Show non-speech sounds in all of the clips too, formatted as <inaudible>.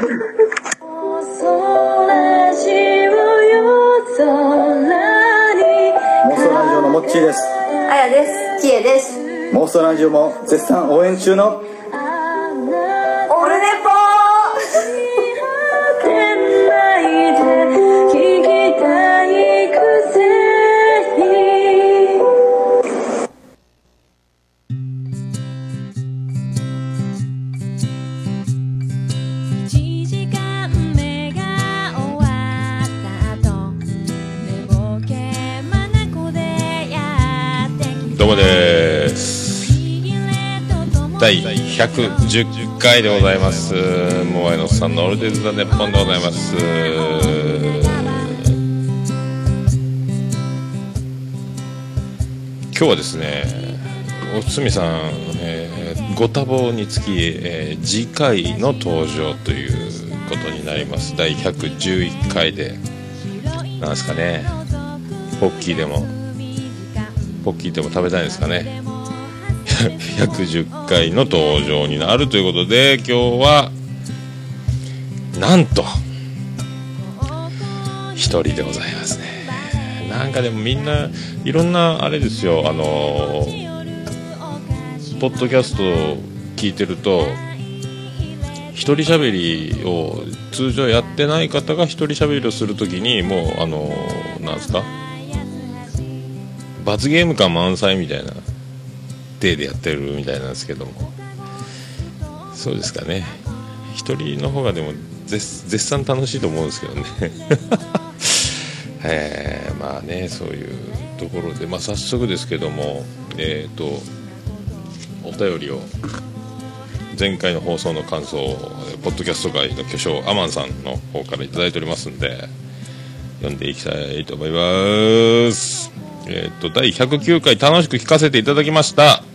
妄想ラジオのモッチーですあやです。きえです。妄想ラジオも絶賛応援中の110回でございます。モアイのさんのオルディズ・ザ・ネッポンでございます。今日はですねおつみさん、えーご多忙につき、えー次回の登場ということになります。第111回でなんですかね。ポッキーでもポッキーでも食べたいんですかね。110回の登場になるということで今日はなんと一人でございますね。なんかでもみんないろんなあれですよ。あのポッドキャストを聞いてると一人喋りを通常やってない方が一人喋りをするときにもうあのなんですか？罰ゲーム感満載みたいな。体でやってるみたいなんですけども。そうですかね。一人の方がでも絶絶賛楽しいと思うんですけどね。えーまあねそういうところで、まあ、早速ですけどもえっ、とお便りを前回の放送の感想をポッドキャスト界の巨匠アマンさんの方から頂いておりますんで読んでいきたいと思います。えっ、と第109回楽しく聞かせていただきました。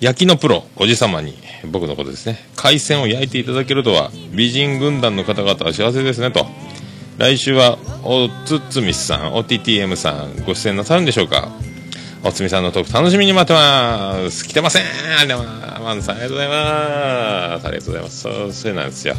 焼きのプロおじ様に僕のことですね。海鮮を焼いていただけるとは美人軍団の方々は幸せですねと。来週はおつつみさん OTTM さんご出演なさるんでしょうか。おつみさんのトーク楽しみに待ってます。来てません。ありがとうございます。ありがとうございます。ありがとうございます。そうそうなんですよ。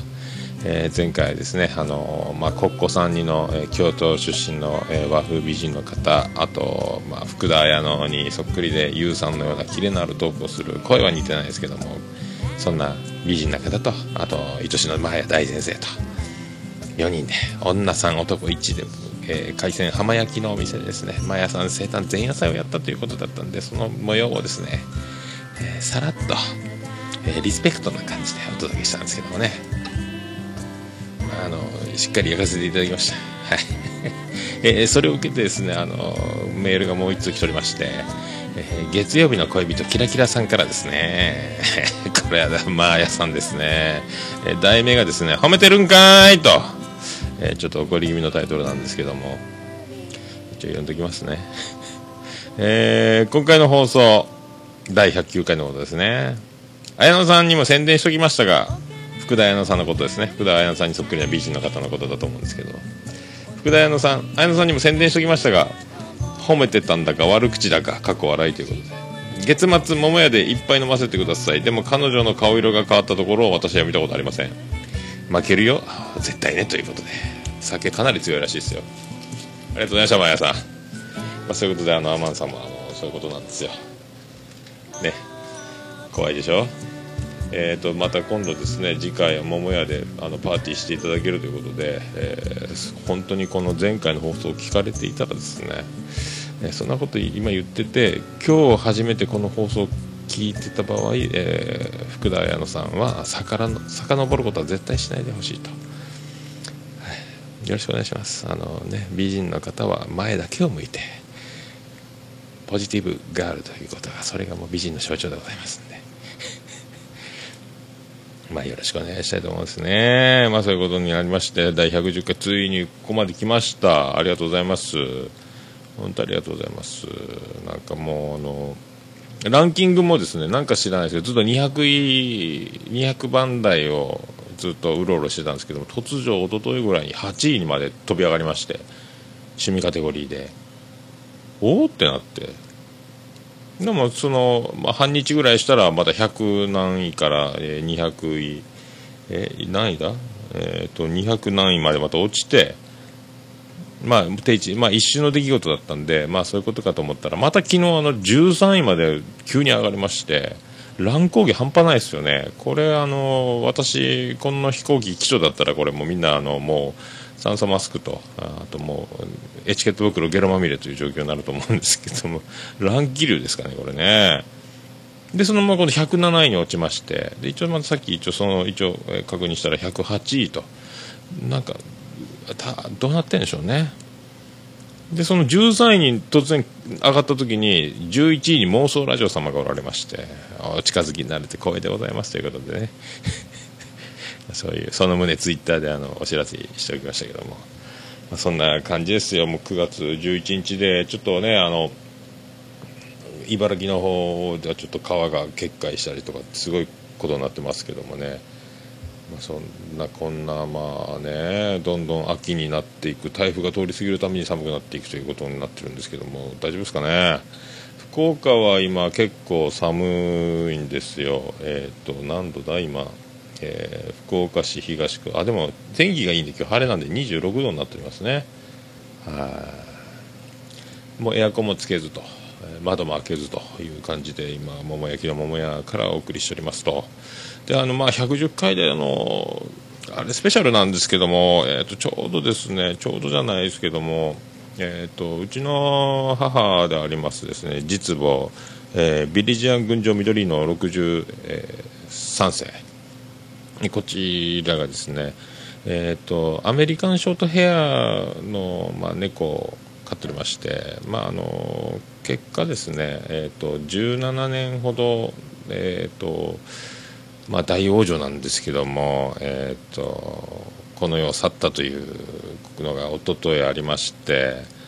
えー前回ですね、あのーまあ、コッコさんにの、えー京都出身の、え和風美人の方あと、まあ、福田彩乃にそっくりで YOU さんのようなキレのあるトークをする声は似てないですけどもそんな美人な方とあと愛しのマヤ大先生と4人で女さん男1で、え海鮮浜焼きのお店でですねマヤさん生誕前夜祭をやったということだったんでその模様をですね、えさらっと、えリスペクトな感じでお届けしたんですけどもね。あのしっかり焼かせていただきました。はい。<laughs> えーそれを受けてですね、あのメールがもう一通来ておりまして、えー月曜日の恋人キラキラさんからですね、<laughs> これはまあやさんですね、えー題名がですね、褒めてるんかいと、えーちょっと怒り気味のタイトルなんですけども、一応読んでおきますね。<laughs> え今回の放送、第109回のことですね。綾野さんにも宣伝しときましたが、福田彩乃さんのことですね。福田彩乃さんにそっくりな美人の方のことだと思うんですけど。福田彩乃さん彩乃さんにも宣伝しておきましたが褒めてたんだか悪口だか過去笑いということで。月末桃屋でいっぱい飲ませてください。でも彼女の顔色が変わったところを私は見たことありません。負けるよ。絶対ねということで。酒かなり強いらしいですよ。ありがとうございましたマヤさん、まあ、そういうことであのアマンさんもあのそういうことなんですよ。ね。怖いでしょ？えー、とまた今度ですね次回は桃屋であのパーティーしていただけるということで、えー本当にこの前回の放送を聞かれていたらですね、えーそんなこと今言ってて今日初めてこの放送を聞いてた場合、えー福田彩乃さんは魚の遡ることは絶対しないでほしいと、はい。よろしくお願いします。あの、ね、美人の方は前だけを向いてポジティブガールということがそれがもう美人の象徴でございますんで。まあよろしくお願いしたいと思うんですね。まあそういうことになりまして、第110回ついにここまで来ました。ありがとうございます。本当ありがとうございます。なんかもうあの、ランキングもですね、なんか知らないですけど、ずっと200位、200番台をずっとうろうろしてたんですけども、突如、一昨日ぐらいに8位にまで飛び上がりまして、趣味カテゴリーで、おおってなって、でもその、まあ、半日ぐらいしたらまた100何位から200位え何位だ？えっ、と200何位までまた落ちてまあ定位置まあ一瞬の出来事だったんでまあそういうことかと思ったらまた昨日あの13位まで急に上がりまして乱高下半端ないですよね。これあの私この飛行機機長だったらこれもみんなあのもう酸素マスクとあともうエチケット袋ゲロまみれという状況になると思うんですけども <laughs> 乱気流ですかねこれね。でそのままこの107位に落ちましてで一応またさっき一応その一応確認したら108位と。なんかたどうなってんでしょうね。でその13位に突然上がった時に11位に妄想ラジオ様がおられましてお近づきになれて光栄でございますということでね。そういうその旨ツイッターであのお知らせしておきましたけども、まあそんな感じですよ。もう9月11日でちょっとねあの茨城の方ではちょっと川が決壊したりとかすごいことになってますけどもね、まあ、そんなこんなまあねどんどん秋になっていく台風が通り過ぎるために寒くなっていくということになってるんですけども大丈夫ですかね？福岡は今結構寒いんですよ。えっ、と何度だ？今えー福岡市東区。あでも天気がいいんで今日晴れなんで26度になっておりますね。はい。もうエアコンもつけずと、窓も開けずという感じで今桃焼きの桃屋からお送りしておりますと。であのまあ110回であのあれスペシャルなんですけども、えー、とちょうどですねちょうどじゃないですけどもえー、とうちの母でありますですね実母、えービリジアン群青緑の63世。こちらがですね、えー、とアメリカンショートヘアの、まあ、猫を飼っておりまして、まあ、あの結果ですね、えー、と17年ほど、えーとまあ、大往生なんですけども、えー、とこの世を去ったというのが一昨日ありまして。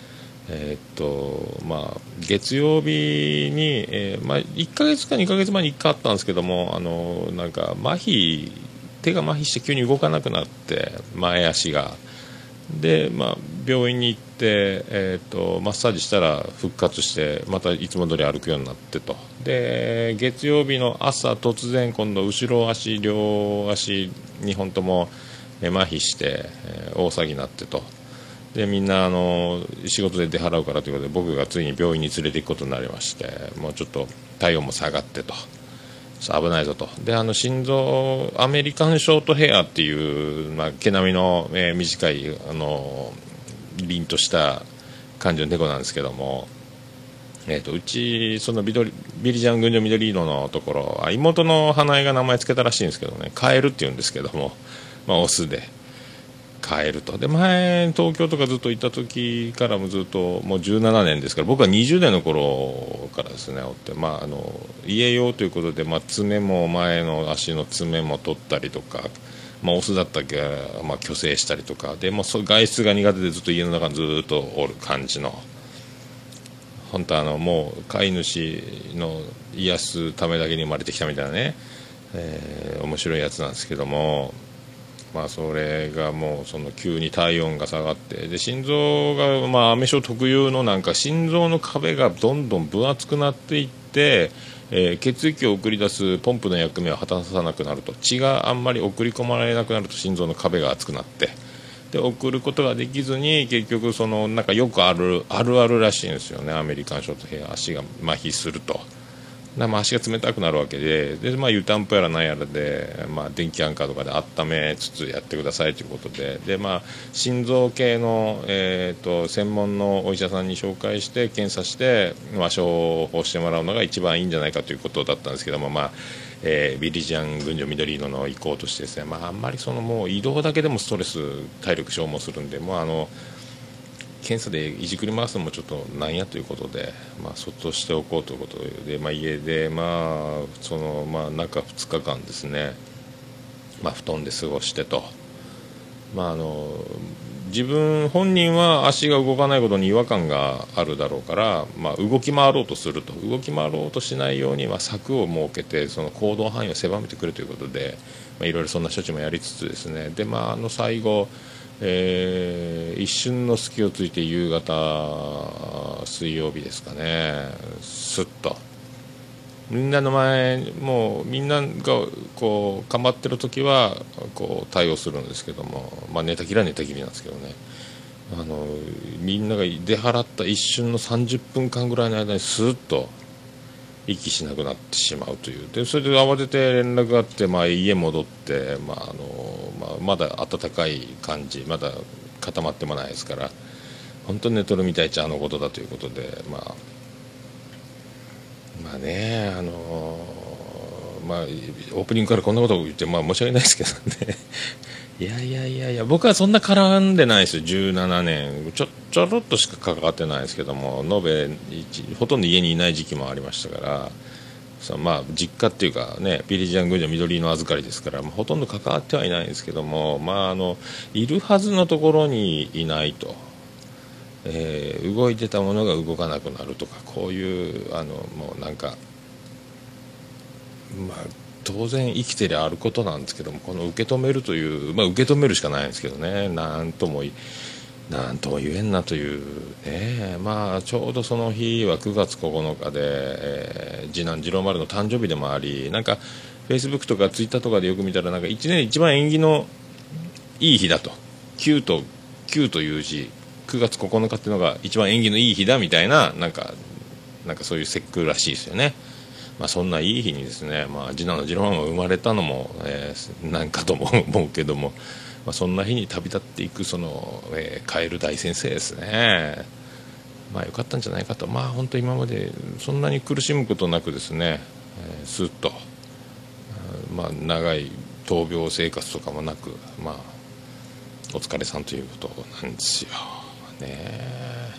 えーっとまあ、月曜日に、えーまあ、1ヶ月か2ヶ月前に1回あったんですけどもあのなんか麻痺手が麻痺して急に動かなくなって前足が。で、まあ、病院に行って、えーっとマッサージしたら復活してまたいつも通り歩くようになってと。で月曜日の朝突然今度後ろ足両足2本ともえー麻痺して、えー大騒ぎになってと。でみんなあの仕事で出払うからということで僕がついに病院に連れて行くことになりましてもうちょっと体温も下がってと。危ないぞと。であの心臓アメリカンショートヘアっていう、まあ、毛並みの、えー短いあの凛とした感じの猫なんですけどもえー、とうちそのビドリビリジャン群青緑色のところあ妹の花江が名前つけたらしいんですけどねカエルっていうんですけども、まあ、オスで。カエルと。で前東京とかずっと行った時からもずっともう17年ですから僕は20年の頃からですねおって、まあ、あの家用ということで、まあ、爪も前の足の爪も取ったりとか、まあ、オスだったっけ、まあ、虚勢したりとか。でもうそ外出が苦手でずっと家の中にずっとおる感じの。本当あのもう飼い主の癒すためだけに生まれてきたみたいなね、えー面白いやつなんですけども。まあ、それがもうその急に体温が下がってで心臓が、まあ、アメ症特有のなんか心臓の壁がどんどん分厚くなっていって、えー血液を送り出すポンプの役目を果たさなくなると血があんまり送り込まれなくなると心臓の壁が厚くなってで送ることができずに結局そのなんかよくあるあるあるらしいんですよねアメリカンショートヘア足が麻痺すると。でまあ、足が冷たくなるわけでで、まあ、湯たんぽやらなんやらで、まあ、電気アンカーとかで温めつつやってくださいということでで、まあ、心臓系の、えー、と専門のお医者さんに紹介して検査して、まあ、処方してもらうのが一番いいんじゃないかということだったんですけども、まあえービリジャン群青緑色の意向としてですね、まあ、あんまりそのもう移動だけでもストレス体力消耗するんでもうあの検査でいじくり回すのもちょっとなんやということで、まあ、そっとしておこうということで、まあ、家で、まあそのまあ、中2日間ですね、まあ、布団で過ごしてと、まあ、あの自分本人は足が動かないことに違和感があるだろうから、まあ、動き回ろうとすると。動き回ろうとしないように、まあ、柵を設けてその行動範囲を狭めてくるということで、まあ、いろいろそんな処置もやりつつですね。で、まあ、あの最後えー一瞬の隙をついて夕方水曜日ですかね。すっと。みんなの前もうみんながこう頑張ってる時はこう対応するんですけども、まあ、寝たきりは寝たきりなんですけどね。あのみんなが出払った一瞬の30分間ぐらいの間にスーッと息しなくなってしまうという。でそれで慌てて連絡があって、まあ、家戻って、まああのまあ、まだ暖かい感じまだ固まってもないですから本当に寝とるみたいっちゃあのことだということでまあまあねあのまあオープニングからこんなことを言って、まあ、申し訳ないですけどね。いやいやいやいや僕はそんな絡んでないですよ。17年。ちょちょろっとしか関わってないですけども延べほとんど家にいない時期もありましたから。そのまあ実家っていうかねビリジアン軍女緑の預かりですから、まあ、ほとんど関わってはいないんですけどもまああのいるはずのところにいないと。えー動いてたものが動かなくなるとかこういうあのもうなんかまあ当然生きてりゃあることなんですけどもこの受け止めるという、まあ、受け止めるしかないんですけどね。なんともいなんとも言えんなというねまあちょうどその日は9月9日で、えー次男次郎丸の誕生日でもありなんかフェイスブックとかツイッターとかでよく見たらなんか1年一番縁起のいい日だと。9と9という字。9月9日っていうのが一番縁起のいい日だみたいななんかなんかそういう節句らしいですよね。まあ、そんないい日にですね、まあ、次男の次郎が生まれたのも、えーなんかとも思うけども、まあ、そんな日に旅立っていくその、えーカエル大先生ですね。まあ良かったんじゃないかと、まあ本当今までそんなに苦しむことなくですね、えースッと、まあ長い闘病生活とかもなく、まあお疲れさんということなんですよ。ね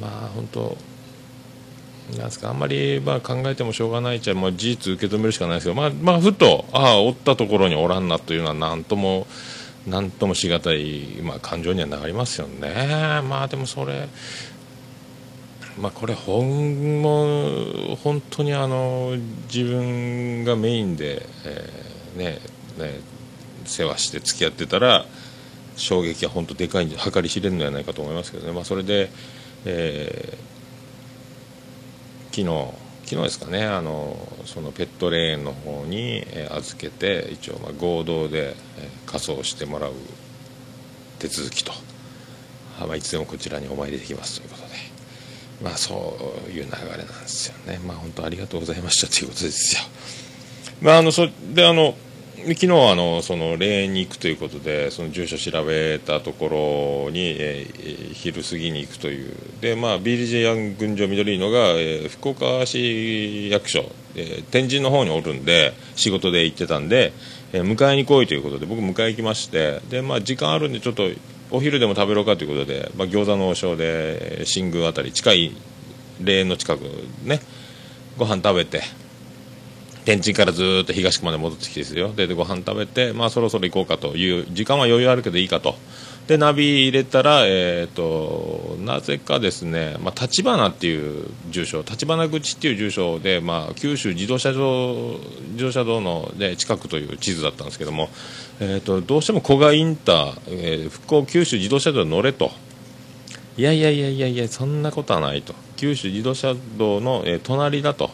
まあ本当なんすかあんまりまあ考えてもしょうがないっちゃ、まあ、事実受け止めるしかないですけど、まあ、まあふとああおったところにおらんなというのはなんともなんともしがたい、まあ、感情にはなりますよね。まあでもそれまあこれ本も本当にあの自分がメインで、えーねね世話して付き合ってたら衝撃は本当でかいんで計り知れるのではないかと思いますけどね、まあ、それで、えー昨日昨日ですかねあのそのペットレーンの方に、預けて一応まあ合同で、仮装してもらう手続きと、あまあ、いつでもこちらにお参りできますということで。まあそういう流れなんですよね。まあ本当ありがとうございましたということですよ。まああのそであの昨日あのその霊園に行くということでその住所調べたところに、えー昼過ぎに行くという。でまあ BJ ヤン群青緑のが、えー福岡市役所、えー天神の方におるんで仕事で行ってたんで、えー迎えに来いということで僕迎え行きましてでまあ時間あるんでちょっとお昼でも食べろうかということで、まあ、餃子の王将で新宮あたり近い霊園の近くねご飯食べて天神からずっと東区まで戻ってきてですよ。ででご飯食べて、まあ、そろそろ行こうかという時間は余裕あるけどいいかと。でナビ入れたら、えー、となぜかですね、まあ、立花っていう住所立花口っていう住所で、まあ、九州自動車道自動車道の、で近くという地図だったんですけども、えー、とどうしても古賀インター、えー復興九州自動車道に乗れと。いやいやいやいやいや、そんなことはないと、九州自動車道の、えー隣だと、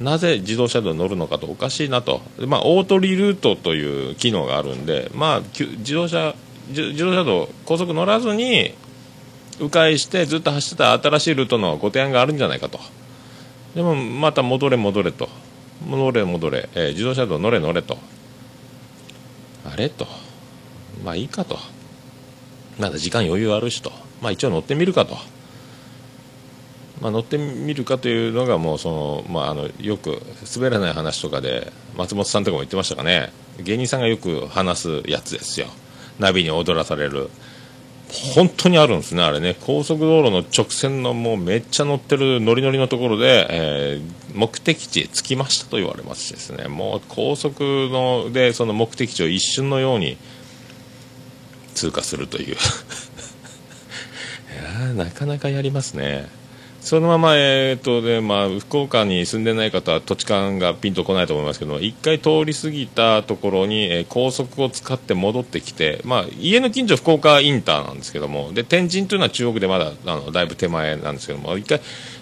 なぜ自動車道に乗るのかと、おかしいなと、まあ、オートリルートという機能があるんで、まあ、自動車自動車道、高速乗らずに、迂回してずっと走ってた新しいルートのご提案があるんじゃないかと、でもまた戻れ、戻れと、戻れ、戻れ、えー自動車道乗れ、乗れと、あれと、まあいいかと。まだ時間余裕あるしと、まあ、一応乗ってみるかと、まあ、乗ってみるかというのがもうその、まあ、あのよく滑らない話とかで松本さんとかも言ってましたかね。芸人さんがよく話すやつですよ。ナビに踊らされる。本当にあるんですねあれね。高速道路の直線のもうめっちゃ乗ってるノリノリのところで、えー目的地へ着きましたと言われましですね。もう高速のでその目的地を一瞬のように通過するという。<laughs> いやーなかなかやりますね。そのまま、えーとでまあ、福岡に住んでない方は土地勘がピンとこないと思いますけど一回通り過ぎたところに、えー高速を使って戻ってきて、まあ、家の近所福岡インターなんですけどもで天神というのは中国でまだあのだいぶ手前なんですけども一回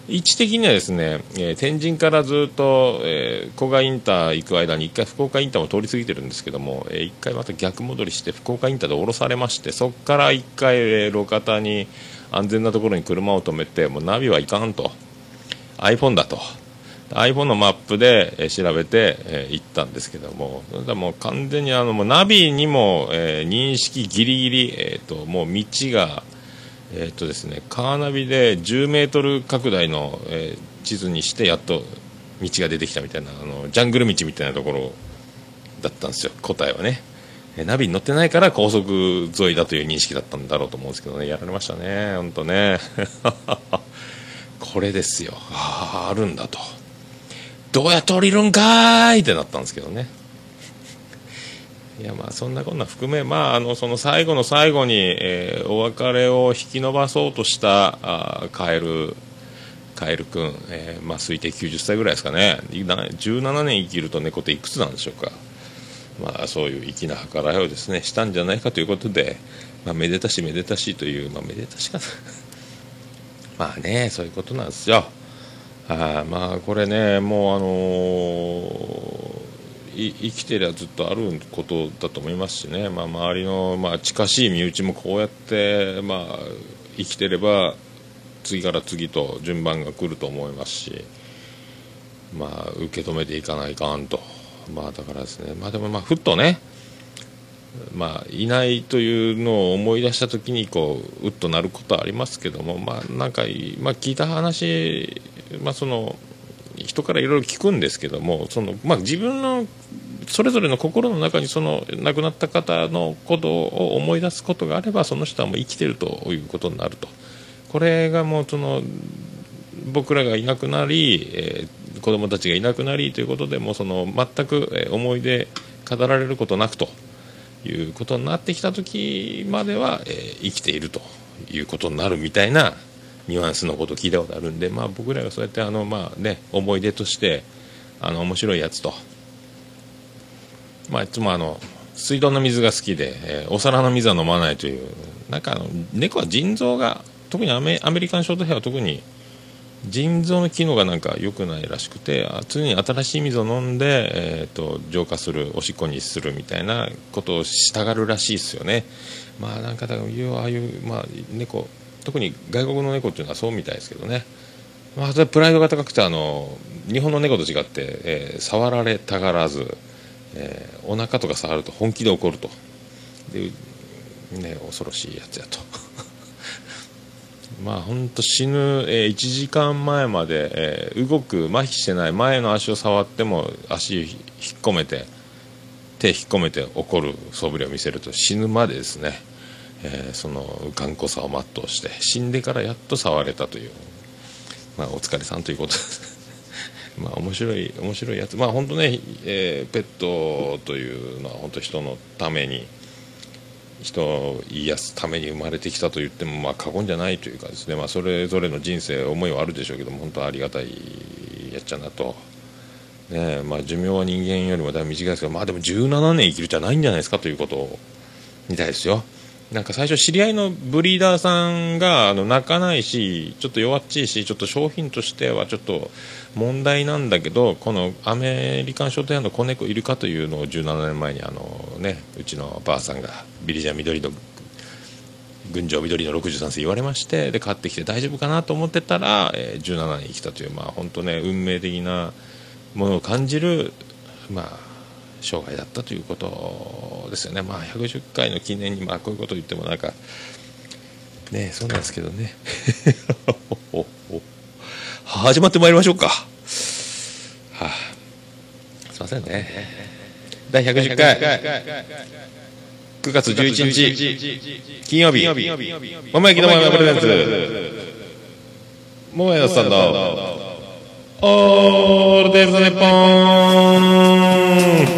位置的にはですね、えー天神からずっと、えー古賀インター行く間に一回福岡インターも通り過ぎてるんですけども、えー回また逆戻りして福岡インターで降ろされましてそこから一回、えー路肩に安全なところに車を止めてもうナビはいかんと。iPhone だと。iPhone のマップで、調べて、え行ったんですけども。それでもう完全にあのもうナビにも、え認識ギリギリ、えー、ともう道がえーとですね、カーナビで10メートル拡大の、え地図にしてやっと道が出てきたみたいなあのジャングル道みたいなところだったんですよ。答えはね、ナビに乗ってないから高速沿いだという認識だったんだろうと思うんですけどね。やられましたね。本当ね。<laughs> これですよ。あああるんだと。どうやって降りるんかーい。ってなったんですけどね。いやまあそんなこんな含め、まあ、あのその最後の最後に、えーお別れを引き延ばそうとしたあカエルカエル君、えーまあ、推定90歳ぐらいですかね。17年生きると猫っていくつなんでしょうか、まあ、そういう粋な計らいをですねしたんじゃないかということで、まあ、めでたしめでたしという、まあ、めでたしかな。<laughs> まあねそういうことなんですよ。あまあこれねもうあのー生きてりゃずっとあることだと思いますしね、まあ、周りの、まあ、近しい身内もこうやって、まあ、生きてれば次から次と順番が来ると思いますし、まあ、受け止めていかないかんと、まあ、だからですね、まあ、でもまあふっとね、まあ、いないというのを思い出した時にこううっとなることはありますけども、まあ、なんか、まあ、聞いた話、まあ、その人からいろいろ聞くんですけどもその、まあ、自分のそれぞれの心の中にその亡くなった方のことを思い出すことがあればその人はもう生きてるということになると。これがもうその僕らがいなくなり、えー子供たちがいなくなりということでもその全く思い出語られることなくということになってきた時までは、えー生きているということになるみたいなニュアンスのことを聞いたことあるんで、まあ、僕らがそうやってあの、まあね、思い出としてあの面白いやつと、まあ、いつもあの水道の水が好きで、えーお皿の水は飲まないというなんかあの猫は腎臓が特にアメアメリカンショートヘアは特に腎臓の機能がなんか良くないらしくて常に新しい水を飲んで、えー、と浄化するおしっこにするみたいなことをしたがるらしいですよね。まあなんかだからああいう、まあ、猫特に外国の猫っていうのはそうみたいですけどね。まあ、それプライドが高くてあの日本の猫と違って、えー触られたがらず、えーお腹とか触ると本気で怒ると。で、ね、恐ろしいやつやと。まあ本当死ぬ、え1時間前まで、えー動く麻痺してない前の足を触っても足引っ込めて手引っ込めて怒る素振りを見せると死ぬまでですね、えーその頑固さを全うして死んでからやっと触れたというまあ、お疲れさんということです。<laughs> まあ、面白い、面白いやつ。まあ、本当ね、えーペットというのは本当人のために、人を癒すために生まれてきたと言っても、まあ、過言じゃないというかですね、まあ、それぞれの人生、思いはあるでしょうけども、本当ありがたいやっちゃなと。ねまあ、寿命は人間よりもだいぶ短いですけど、まあ、でも17年生きるじゃないんじゃないですかということみたいですよ。なんか最初知り合いのブリーダーさんがあの泣かないしちょっと弱っちいしちょっと商品としてはちょっと問題なんだけどこのアメリカンショートヘアの子猫いるかというのを17年前にあの、ね、うちのばあさんがビリジャン緑の群青緑の63世言われましてで買ってきて大丈夫かなと思ってたら、えー17年生きたというまあ本当ね運命的なものを感じるまあ生涯だったということですよね、まあ、110回の記念に、まあ、こういうことを言ってもなんか、ね、そうなんですけどね、<laughs> 始まってまいりましょうか、はあ、すいませんね、第110回、9月11日、金曜日、桃焼きの桃焼きプレゼンツ、桃屋さんの、オールデイズ・ネッポン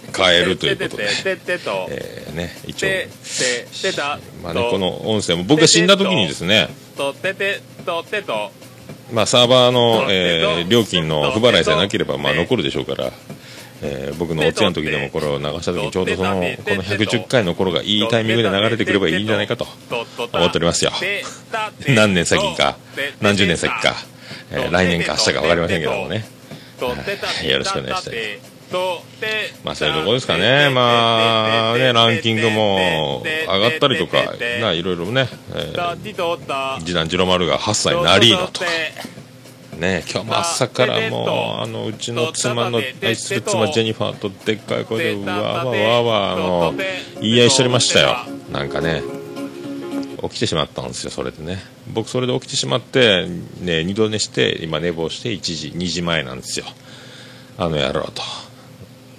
変えるということで、<laughs> えー、ね一応。てててたまあねこの音声も僕が死んだ時にですねとててとてとまあサーバーの、えー料金の不払いさえなければまあ残るでしょうから、えー僕のお通夜の時でもこれを流した時にちょうどそのこの110回の頃がいいタイミングで流れてくればいいんじゃないかと思っておりますよ何年先か何十年先か、えー来年か明日か分かりませんけどもねはいよろしくお願いしたいまあそういうとこですかね。まあねランキングも上がったりとかないろいろね、えー次男次郎丸が8歳なりのと。かね今日も朝からもうあのうちの妻の愛する妻ジェニファーとでっかい声でわーわーわーわーあの言い合いしておりましたよ。なんかね起きてしまったんですよそれでね。僕それで起きてしまって、ね、二度寝して今寝坊して1時2時前なんですよ。あの野郎と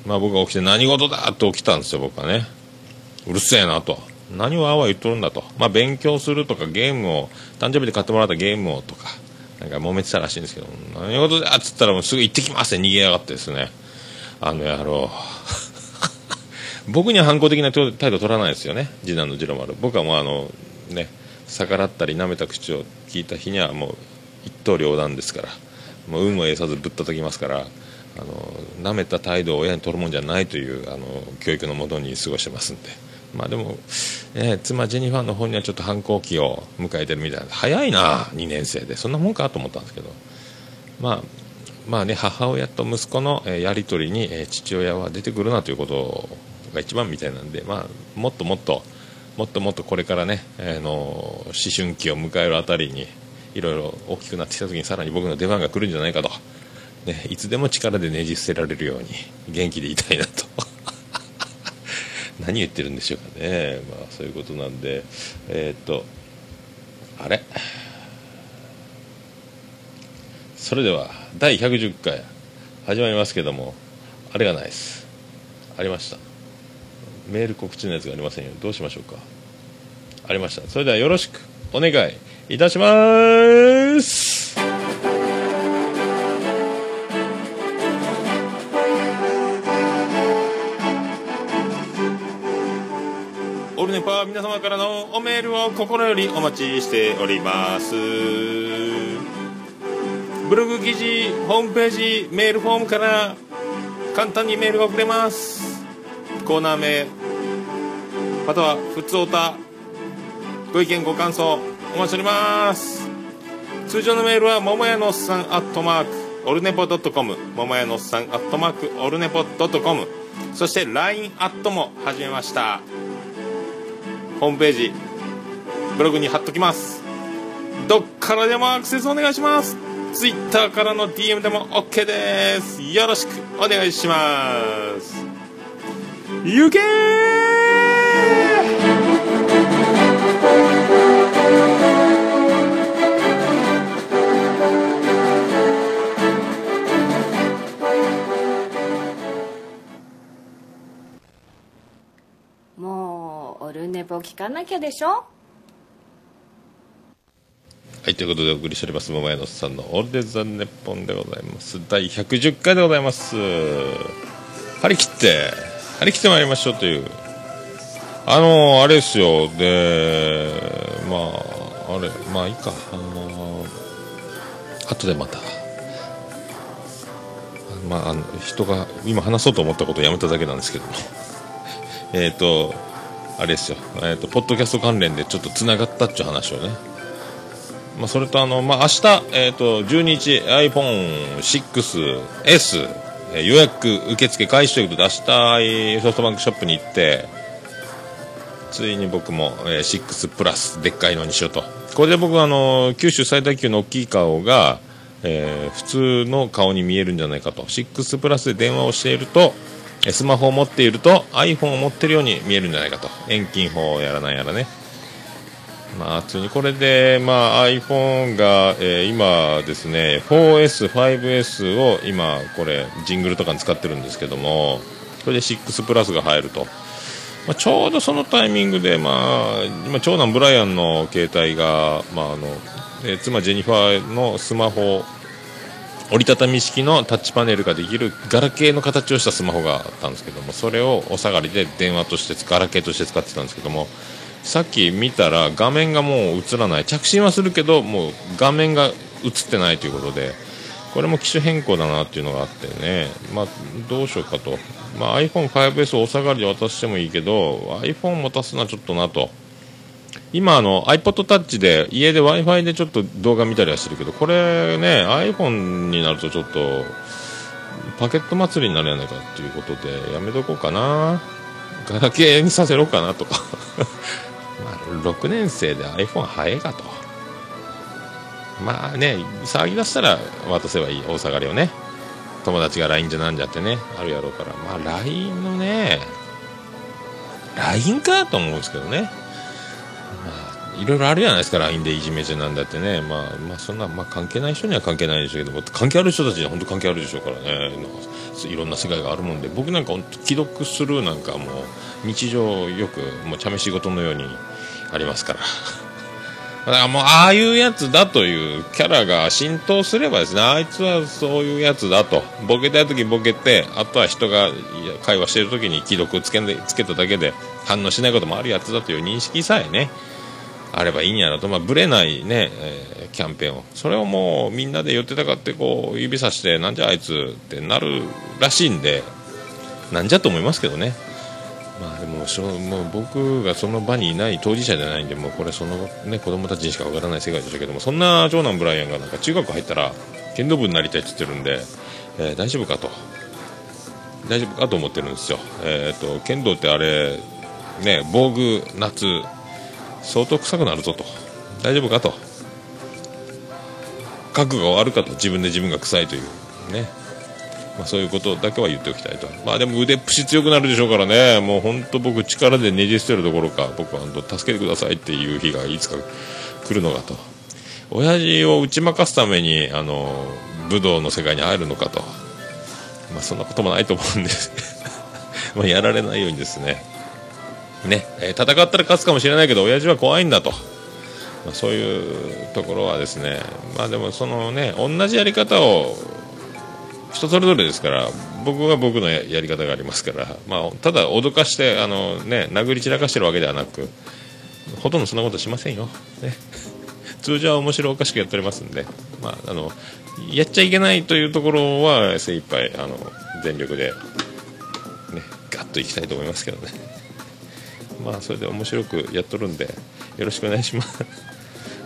まあ僕が起きて何事だって起きたんですよ僕はね。うるせえなと。何をあわ言っとるんだと。まあ勉強するとかゲームを誕生日で買ってもらったゲームをとかなんか揉めてたらしいんですけど何事だっつったらもうすぐ行ってきますって逃げやがってですね。あの野郎。<laughs> 僕には反抗的な態度取らないですよね。次男の次郎丸。僕はもうあのね逆らったり舐めた口を聞いた日にはもう一刀両断ですから。もう運を得さずぶったたきますから。あの舐めた態度を親に取るもんじゃないというあの教育のもとに過ごしてますんで。まあでも、ね、妻ジェニファーの方にはちょっと反抗期を迎えてるみたいな。早いな2年生で。そんなもんかと思ったんですけど。まあまあね母親と息子の、やり取りに、父親は出てくるなということが一番みたいなんで、まあ、もっともっともっともっとこれからね、えーの思春期を迎えるあたりにいろいろ大きくなってきた時にさらに僕の出番が来るんじゃないかと、ね、いつでも力でねじ伏せられるように元気でいたいなと。<laughs> 何言ってるんでしょうかね、まあ、そういうことなんで。えーっとあれ？それでは第110回始まりますけどもあれがないです。ありました。メール告知のやつがありませんよ。どうしましょうか。ありました。それではよろしくお願いいたします。ネパー皆様からのおメールを心よりお待ちしております。ブログ記事ホームページメールフォームから簡単にメールが送れます。コーナー名またはふつおたご意見ご感想お待ちしております。通常のメールは桃屋のおっさんアットマークオルネポドットコム桃屋のおっさんアットマークオルネポドットコム。そして LINE アットも始めました。ホームページブログに貼っときます。どっからでもアクセスお願いします。ツイッターからの DM でも OK です。よろしくお願いします。行けネポ聞かなきゃでしょはい、ということでお送りしております、桃屋のさんのオールデンザネッポンでございます。第110回でございます。張り切って、張り切ってまいりましょうという。あのー、あれですよ、で、まあ、あれ、まあいいか、あのー、後でまた。まあ、あの人が今話そうと思ったことをやめただけなんですけどもえっとあれですよ、えー、とポッドキャスト関連でちょっとつながったっちゅう話をねまあ、それとあの、まあ、明日、えっ、と、12日 iPhone6S、えー予約受付開始ということで、明日、ソフトバンクショップに行って、ついに僕も、えー6プラス、でっかいのにしようと。これで僕は、あの、九州最大級の大きい顔が、えー普通の顔に見えるんじゃないかと。6プラスで電話をしていると、スマホを持っていると iPhone を持ってるように見えるんじゃないかと。遠近法やらないやらね。まあ、普通にこれで、まあ、iPhone が、えー今ですね 4S、5S を今これジングルとかに使ってるんですけどもこれで6プラスが入るとまあ、ちょうどそのタイミングで、まあ、今長男ブライアンの携帯が、まああのえー妻ジェニファーのスマホ折りたたみ式のタッチパネルができるガラケーの形をしたスマホがあったんですけどもそれをお下がりで電話としてガラケーとして使ってたんですけどもさっき見たら画面がもう映らない着信はするけどもう画面が映ってないということでこれも機種変更だなっていうのがあってね、まあ、どうしようかと、まあ、iPhone5S をお下がりで渡してもいいけど iPhone 持たすのはちょっとなと。今あの iPod Touch で家で w i f i でちょっと動画見たりはしてるけどこれね iPhone になるとちょっとパケット祭りになるやないかっていうことでやめとこうかな。ガラケーにさせろかなとか。<laughs> まあ6年生で iPhone 早いかと。まあね騒ぎ出したら渡せばいい大下がりをね。友達が LINE じゃなんじゃってねあるやろうから。まあ LINE のね LINE かと思うんですけどね。いろいろあるじゃないですか LINE でいじめじゃなんだってね。まあまあそんな、まあ、関係ない人には関係ないでしょうけども関係ある人たちには本当関係あるでしょうからね。いろんな世界があるもんで。僕なんか本当既読するなんかもう日常よくもう茶飯事のようにありますから。<laughs> だからもうああいうやつだというキャラが浸透すればですね。あいつはそういうやつだと。ボケたい時ボケてあとは人が会話してる時に既読つけつけただけで反応しないこともあるやつだという認識さえね。あればいいんやなと、まあ、ぶれないね、えーキャンペーンを。それをもうみんなで寄ってたかってこう指さしてなんじゃあいつってなるらしいんでなんじゃと思いますけどね。まあでもしょもう僕がその場にいない当事者じゃないんでもうこれその、ね、子供たちにしかわからない世界でしょうけどもそんな長男ブライアンがなんか中学入ったら剣道部になりたいって言ってるんで、えー大丈夫かと。大丈夫かと思ってるんですよ、えー、と剣道ってあれね防具夏相当臭くなるぞと。大丈夫かと。覚悟があるかと。自分で自分が臭いという。ね。まあ、そういうことだけは言っておきたいと、まあ、でも腕っぷし強くなるでしょうからね、もう本当、僕、力でねじ捨てるどころか、僕は、助けてくださいっていう日がいつか来るのかと、親父を打ち負かすために、あの武道の世界に入るのかと、まあ、そんなこともないと思うんです、<laughs> まあやられないようにですね、ねえ戦ったら勝つかもしれないけど、親父は怖いんだと。まあ、そういうところはですね、まあでもそのね、同じやり方を人それぞれですから僕は僕のややり方がありますから、まあ、ただ脅かしてあの、ね、殴り散らかしてるわけではなくほとんどそんなことしませんよ、ね、<laughs> 通常は面白おかしくやっておりますんで、まあ、あのやっちゃいけないというところは精一杯あの全力で、ね、ガッといきたいと思いますけどね。まあそれで面白くやっとるんでよろしくお願いします。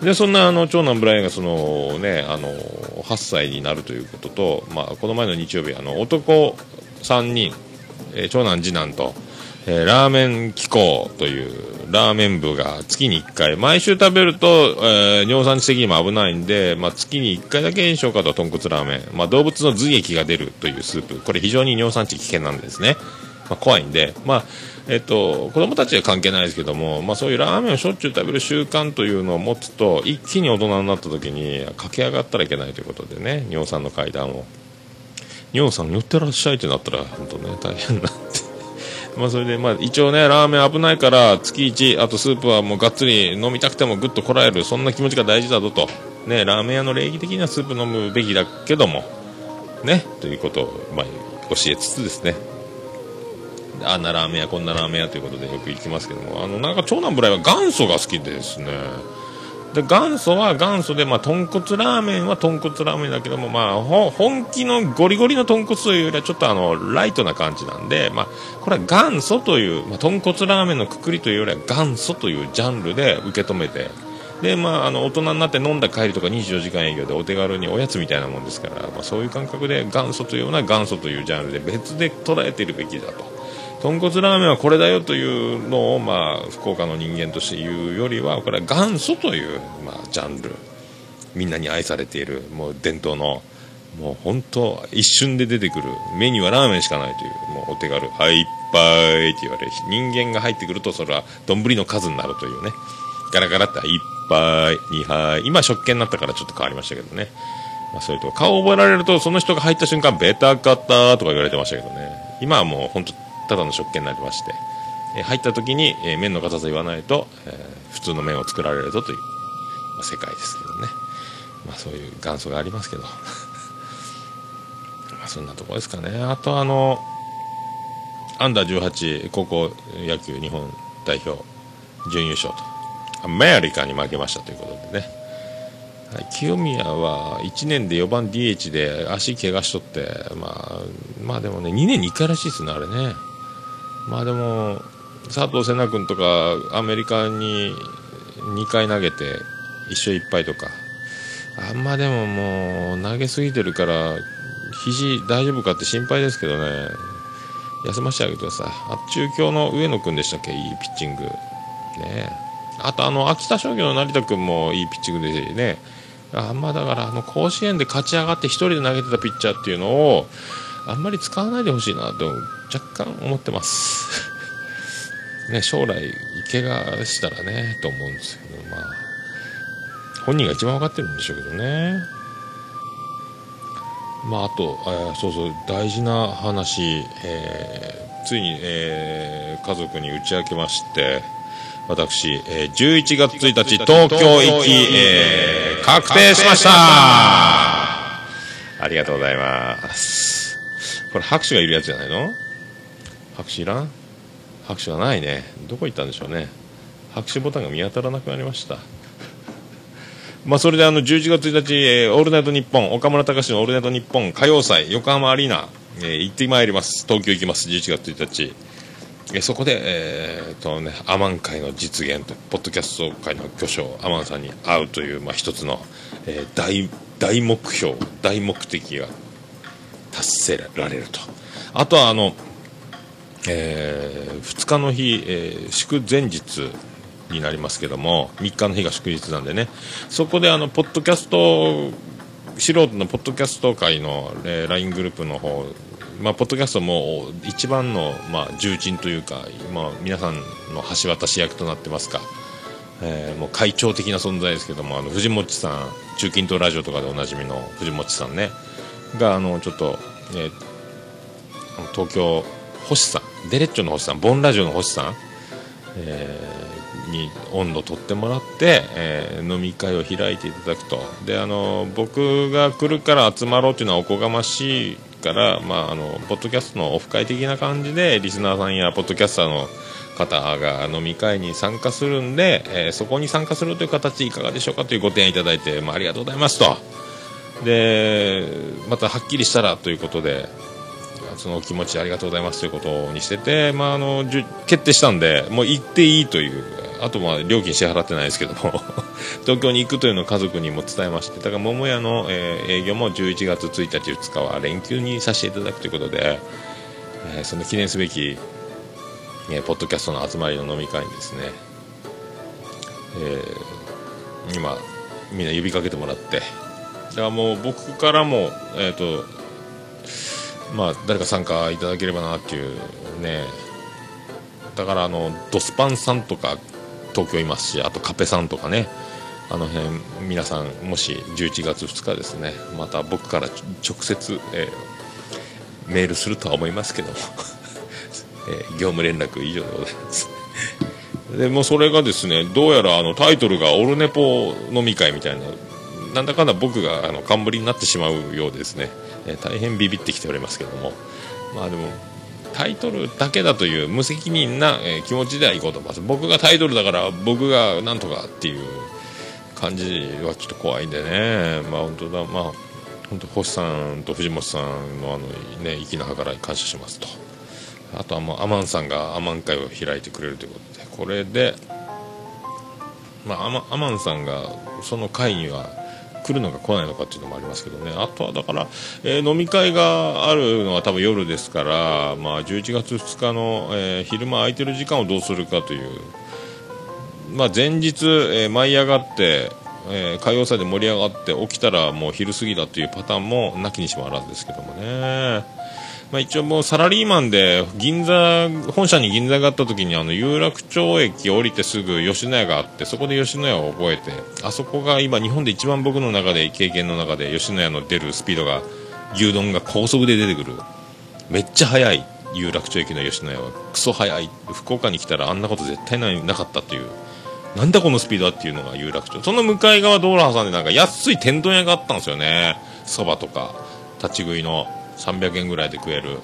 でそんなあの長男ブライアンがその、ね、あの8歳になるということと、まあ、この前の日曜日あの男3人、えー長男次男と、えーラーメン機構というラーメン部が月に1回毎週食べると、えー尿酸値的にも危ないんで、まあ、月に1回だけにしようかと豚骨ラーメン、まあ、動物の髄液が出るというスープ。これ非常に尿酸値危険なんですね、まあ、怖いんで、まあえっと、子供たちは関係ないですけども、まあ、そういうラーメンをしょっちゅう食べる習慣というのを持つと一気に大人になった時に駆け上がったらいけないということでね尿酸の階段を。尿酸寄ってらっしゃいってなったら本当ね大変なんでまあそれでまあ一応ねラーメン危ないから月1あとスープはもうがっつり飲みたくてもぐっとこらえるそんな気持ちが大事だぞと。ねラーメン屋の礼儀的なスープ飲むべきだけども。ねということをまあ教えつつですね。あんなラーメン屋こんなラーメン屋ということでよく行きますけどもあのなんか長男ブライは元祖が好きですねで元祖は元祖で、まあ、豚骨ラーメンは豚骨ラーメンだけども、まあ、本気のゴリゴリの豚骨というよりはちょっとあのライトな感じなんで、まあ、これは元祖という、まあ、豚骨ラーメンのくくりというよりは元祖というジャンルで受け止めてで、まあ、あの大人になって飲んだ帰りとか24時間営業でお手軽におやつみたいなもんですから、まあ、そういう感覚で元祖というような元祖というジャンルで別で捉えているべきだと。豚骨ラーメンはこれだよというのを、まあ、福岡の人間として言うよりはこれは元祖という、まあ、ジャンル。みんなに愛されているもう伝統のもう本当一瞬で出てくるメニューはラーメンしかないというもうお手軽「はいいっぱい」って言われる。人間が入ってくるとそれは丼の数になるというね。ガラガラって「はいっぱい」「2杯」今食券になったからちょっと変わりましたけどね、まあ、そういうと顔を覚えられるとその人が入った瞬間「ベタかった」とか言われてましたけどね。今はもう本当ただの食券になりまして、え入った時に、えー麺の硬さ言わないと、え普通の麺を作られるぞという、まあ世界ですけどね。まあそういう元祖がありますけど。<laughs> まあそんなとこですかね。あとあのアンダー18高校野球日本代表準優勝とアメリカに負けましたということでね、はい、清宮は1年で4番 DH で足怪我しとって、まあ、まあでもね2年に1回らしいですねあれね。まあでも佐藤瀬名君とかアメリカに2回投げて1勝1敗とか。あんまでももう投げすぎてるから肘大丈夫かって心配ですけどね。休ませてあげてください。あ中京の上野君でしたっけ？いいピッチング。ね。あとあの秋田商業の成田君もいいピッチングでね。あんまだからあの甲子園で勝ち上がって1人で投げてたピッチャーっていうのをあんまり使わないでほしいなと若干思ってます。<laughs> ね将来怪我したらねと思うんですけどまあ。本人が一番分かってるんでしょうけどね。まああと、えそうそう大事な話、えーついに、えー家族に打ち明けまして私、えー11月1日東京行き、えー確定しました。ありがとうございます。これ拍手がいるやつじゃないの？拍手いらん？拍手がないね。どこ行ったんでしょうね。拍手ボタンが見当たらなくなりました。<laughs> まあそれであの11月1日、えーオールナイトニッポン岡村隆史のオールナイトニッポン歌謡祭横浜アリーナ、えー行ってまいります。東京行きます。11月1日。えそこで、えーとね、アマン会の実現とポッドキャスト界の巨匠アマンさんに会うという、まあ、一つの、えー大大目標大目的が達成られると。あとはあの、え2日の日、えー祝前日になりますけども3日の日が祝日なんでね。そこであのポッドキャスト素人のポッドキャスト界の、えー LINE グループの方まあ、ポッドキャストも一番の、まあ、重鎮というか、まあ、皆さんの橋渡し役となってますか、えーもう会長的な存在ですけどもあの藤本さん中近東ラジオとかでおなじみの藤本さんね。があのちょっと、えー東京星さんデレッチョの星さんボンラジオの星さん、えーに温度取ってもらって、えー飲み会を開いていただくと。であの僕が来るから集まろうというのはおこがましいから、まあ、あのポッドキャストのオフ会的な感じでリスナーさんやポッドキャスターの方が飲み会に参加するんで、えーそこに参加するという形いかがでしょうかというご提案いただいて、まあ、ありがとうございますと。でまたはっきりしたらということでそのお気持ちありがとうございますということにしてて、まあ、あの決定したんでもう行っていいというあとま料金支払ってないですけども <laughs> 東京に行くというのを家族にも伝えましてだから桃屋の、えー営業も11月1日2日は連休にさせていただくということで、えーその記念すべき、えーポッドキャストの集まりの飲み会にですね、えー今みんな呼びかけてもらってだからもう僕からもえっ、とまあ誰か参加いただければなっていうね。だからあのドスパンさんとか東京いますしあとカペさんとかね。あの辺皆さんもし11月2日ですね。また僕から直接、えーメールするとは思いますけども、<laughs> えー業務連絡以上でございます。でもそれがですねどうやらあのタイトルがオルネポ飲み会みたいななんだかんだ僕があの冠になってしまうようですね、えー大変ビビってきておりますけども。まあでもタイトルだけだという無責任な、えー気持ちではいこうと思います。僕がタイトルだから僕がなんとかっていう感じはちょっと怖いんでね。まあ本当だ。まあ本当星さんと藤本さんのあのね粋な計らい感謝しますと。あとはもうアマンさんがアマン会を開いてくれるということで。これでまあアマンさんがその会には来るのか来ないのかっていうのもありますけどねあとはだから、えー飲み会があるのは多分夜ですから、まあ、11月2日の、えー昼間空いてる時間をどうするかという、まあ、前日、えー舞い上がって、えー歌謡祭で盛り上がって起きたらもう昼過ぎだというパターンもなきにしもあらずですけどもね。まあ、一応もうサラリーマンで銀座本社に銀座があった時にあの有楽町駅降りてすぐ吉野家があってそこで吉野家を覚えてあそこが今日本で一番僕の中で経験の中で吉野家の出るスピードが牛丼が高速で出てくる。めっちゃ速い有楽町駅の吉野家は。クソ速い。福岡に来たらあんなこと絶対ななかったっていう。なんだこのスピードはっていうのが有楽町。その向かい側道路挟んでなんか安い天丼屋があったんですよね。そばとか立ち食いの。300円ぐらいで食える。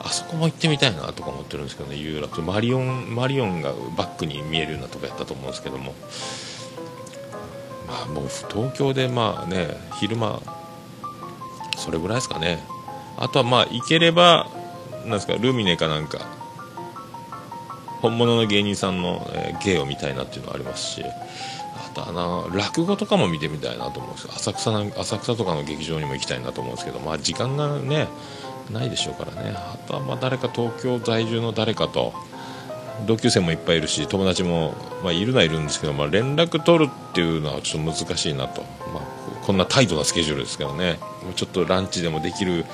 あそこも行ってみたいなとか思ってるんですけどね有楽マリオンマリオンがバックに見えるようなとこやったと思うんですけども。まあもう東京でまあね昼間それぐらいですかね。あとはまあ行ければなんですかルミネかなんか本物の芸人さんの、え芸を見たいなっていうのはありますし。あとあの落語とかも見てみたいなと思うんですよ。浅草なん浅草とかの劇場にも行きたいなと思うんですけどまあ時間がねないでしょうからね。あとはまあ誰か東京在住の誰かと同級生もいっぱいいるし友達も、まあ、いるのはいるんですけど、まあ、連絡取るっていうのはちょっと難しいなと、まあ、こんなタイトなスケジュールですからね。ちょっとランチでもできる、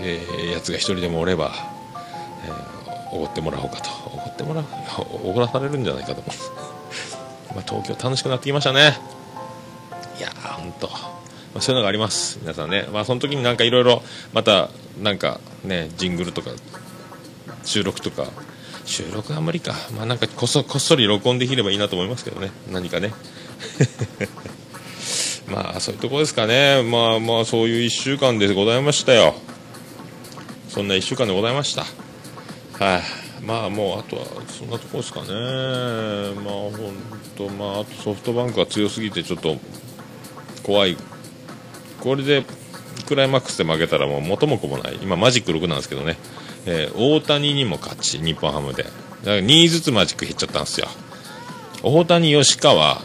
えーやつが一人でもおれば、えーおごってもらおうかと。おごってもらうおごらされるんじゃないかと思うまあ東京楽しくなってきましたね。いやーほんと、まあ、そういうのがあります。皆さんね。まあその時になんかいろいろまたなんかねジングルとか収録とか。収録は無理か。まあなんかこそこっそり録音できればいいなと思いますけどね。何かね。<laughs> まあそういうとこですかね。まあまあそういう1週間でございましたよ。そんな1週間でございました。はい、まあもうあとはそんなところですかね。まあ本当まああとソフトバンクが強すぎてちょっと怖い。これでクライマックスで負けたらもう元も子もない。今マジック6なんですけどね、えー大谷にも勝ち日本ハムで。だから2位ずつマジック減っちゃったんですよ。大谷吉川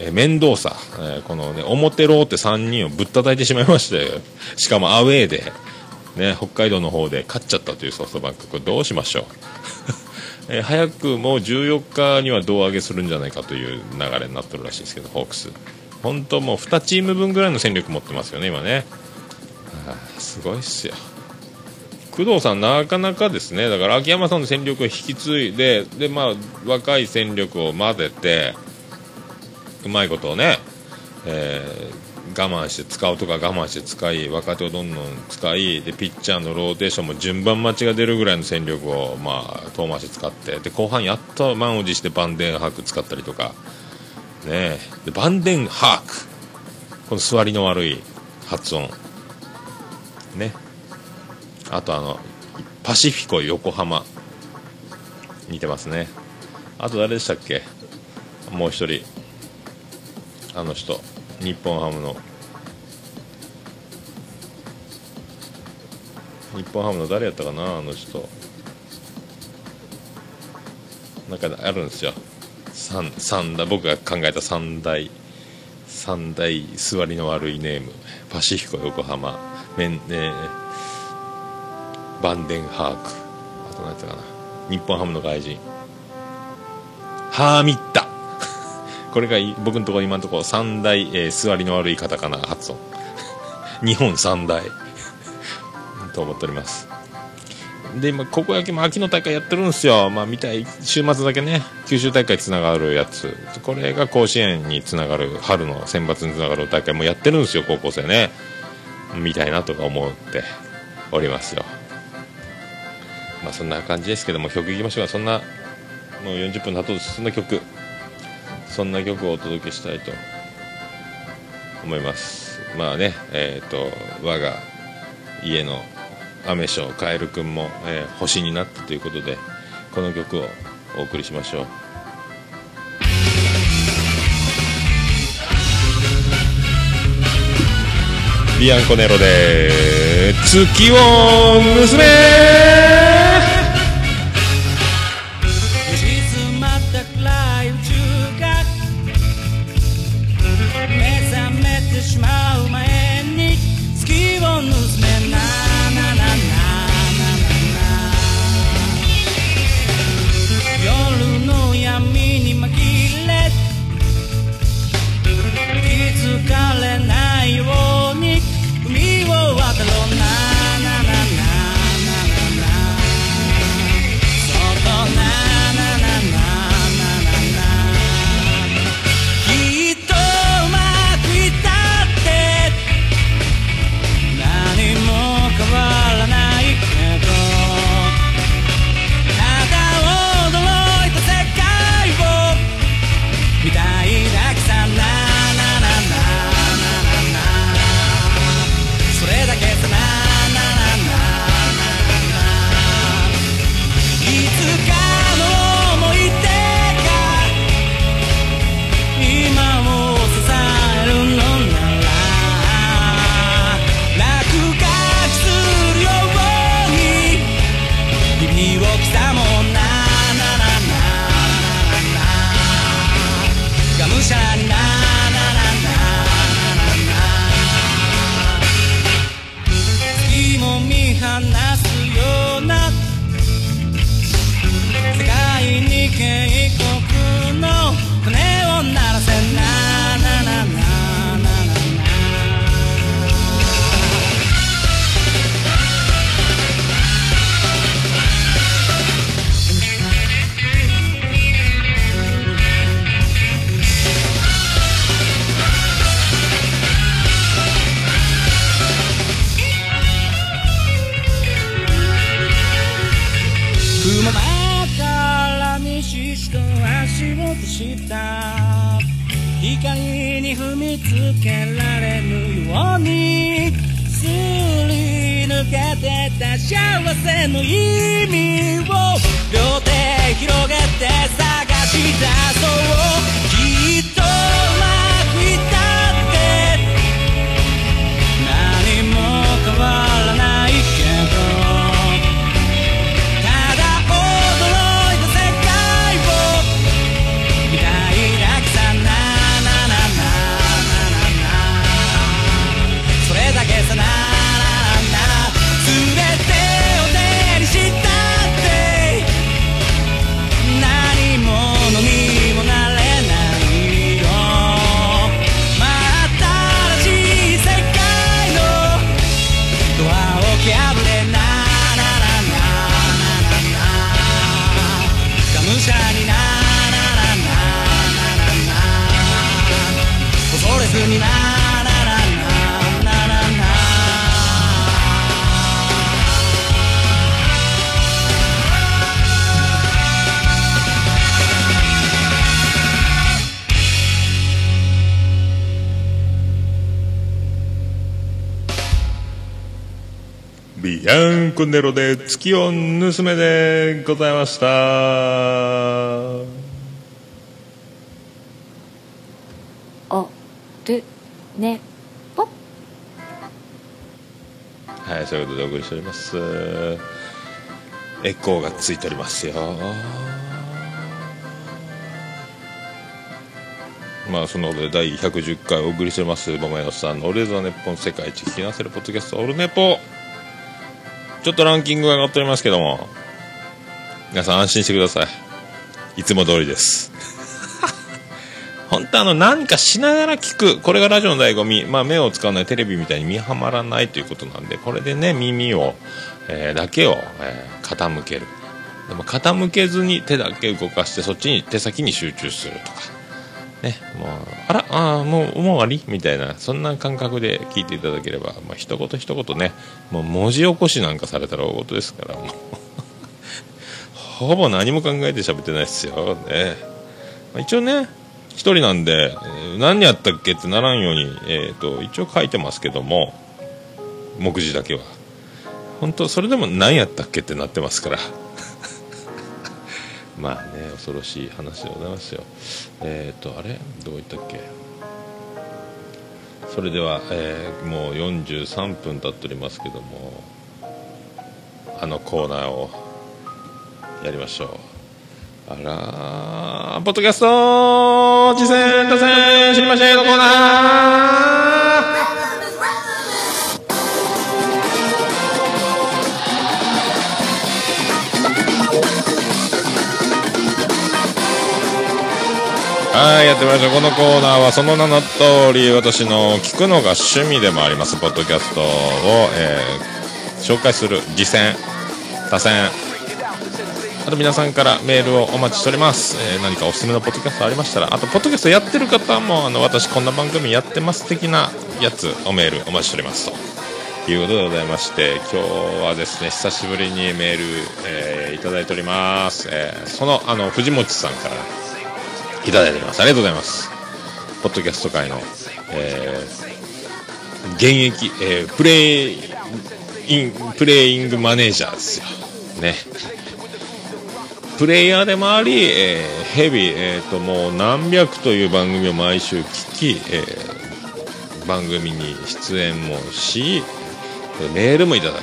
えー、面倒さ、えーこのね表ローって3人をぶったたいてしまいまして。しかもアウェーで、ね、北海道の方で勝っちゃったというソフトバンクこれどうしましょう、<laughs> え早くもう14日には胴上げするんじゃないかという流れになってるらしいですけどホークス。本当もう2チーム分ぐらいの戦力持ってますよね今ね。あすごいっすよ。工藤さん、なかなかですね、だから秋山さんの戦力を引き継いで、でまあ、若い戦力を混ぜて、うまいことをね、えー慢して使うとか我慢して使い若手をどんどん使いでピッチャーのローテーションも順番待ちが出るぐらいの戦力を、まあ、遠回し使ってで後半やっと満を持してバンデンハーク使ったりとか、ね、でバンデンハーク。この座りの悪い発音。ね。あとあのパシフィコ横浜。似てますね。あと誰でしたっけ？もう一人。あの人。日本ハムの。日本ハムの誰やったかなあの人。なんかあるんですよ。三三大僕が考えた三大三大座りの悪いネーム。パシフィコ横浜。メン、えーバンデンハーク。あと何やったかな。日本ハムの外人。ハーミッタ。これが僕のところ今のところ三大、えー座りの悪いカタカナ発音日本三大。<laughs> と思っております。で今高校野球も秋の大会やってるんですよ。まあ見たい。週末だけね。九州大会つながるやつ。これが甲子園につながる春の選抜につながる大会もやってるんですよ高校生ね。見たいなとか思っておりますよ。まあそんな感じですけども曲いきましょうか。そんなもう40分経とうとそんな曲。そんな曲をお届けしたいと思います。まあねえっ、と我が家のアメショカエルくんも、えー星になったということでこの曲をお送りしましょう。ビアンコネロで月を娘静アンコネロで月を盗めでございました。おるねぽ。はいそういうことでお送りしております。エコーがついておりますよ。まあそのことで第110回お送りしております桃屋のさんの「オレザネッポン世界一聞き合わせるポッドキャストオルネポ」ちょっとランキングが上がっておりますけども皆さん安心してください。いつも通りです。<laughs> 本当あの何かしながら聞くこれがラジオの醍醐味。まあ目を使わないテレビみたいに見はまらないということなんでこれでね耳を、えーだけを、えー傾ける。でも傾けずに手だけ動かしてそっちに手先に集中するとか。ねもうあらあもうもう終わりみたいなそんな感覚で聞いていただければ、まあ一言一言ねもう文字起こしなんかされたら大事ですからもう。<laughs> ほぼ何も考えて喋ってないですよね、まあ一応ね一人なんで、何やったっけってならんように、えー、と一応書いてますけども目次だけは。本当それでも何やったっけってなってますから。まあね恐ろしい話でございますよ。えっ、とあれ？どういったっけ？それでは、えーもう43分経っておりますけどもあのコーナーをやりましょう。あら、ポッドキャスト、次戦、打線、知りませんのコーナー。はい、やってみましょう。このコーナーはその名の通り、私の聞くのが趣味でもあります、ポッドキャストを、えー紹介する実践、多戦、あと皆さんからメールをお待ちしております、えー何かおすすめのポッドキャストありましたらあとポッドキャストやってる方もあの私こんな番組やってます的なやつおメールお待ちしておりますということでございまして今日はですね久しぶりにメール、えーいただいております、えーそのあの藤本さんからいただいております。ありがとうございます。ポッドキャスト界の、えー現役、えープレイインプレイングマネージャーですよ。ね。プレイヤーでもあり、えーヘビー、えーともう何百という番組を毎週聞き、えー番組に出演もしメールもいただく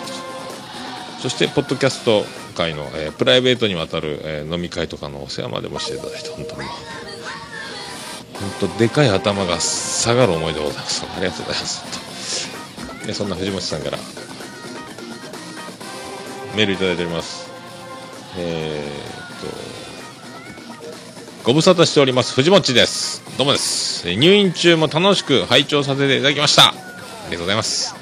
そしてポッドキャスト界の、えープライベートにわたる、えー飲み会とかのお世話までもしていただいて本当に。もう本当でかい頭が下がる思いでございます。ありがとうございます本当でそんな藤本さんからメールいただいております。えー、とご無沙汰しております。藤本です。どうもです。入院中も楽しく拝聴させていただきました。ありがとうございます。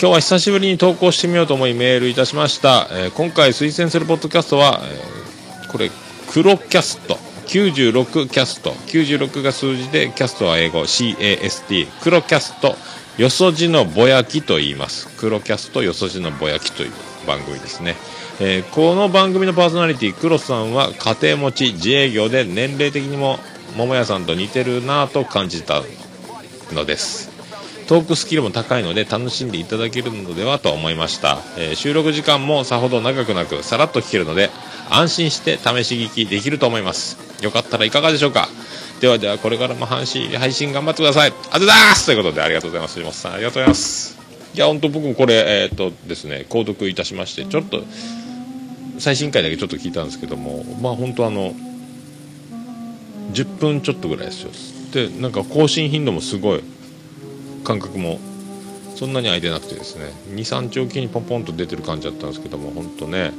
今日は久しぶりに投稿してみようと思いメールいたしました、えー今回推薦するポッドキャストは、えーこれ黒キャスト。96キャスト。96が数字でキャストは英語。CAST 黒キャスト。よそじのぼやきと言います。黒キャストよそじのぼやきという番組ですね、えーこの番組のパーソナリティ黒さんは家庭持ち自営業で年齢的にも桃屋さんと似てるなぁと感じたのです。トークスキルも高いので楽しんでいただけるのではと思いました、えー収録時間もさほど長くなくさらっと聞けるので安心して試し聞きできると思います。よかったらいかがでしょうか。ではではこれからも配信配信頑張ってください。ありがとうございます。ということでありがとうございます。藤本さんありがとうございます。いや本当僕もこれえーっとですね購読いたしましてちょっと最新回だけちょっと聞いたんですけどもまあ本当あの10分ちょっとぐらいですよ。でなんか更新頻度もすごい感覚もそんなに空いてなくてですね23丁期にポンポンと出てる感じだったんですけども本当ね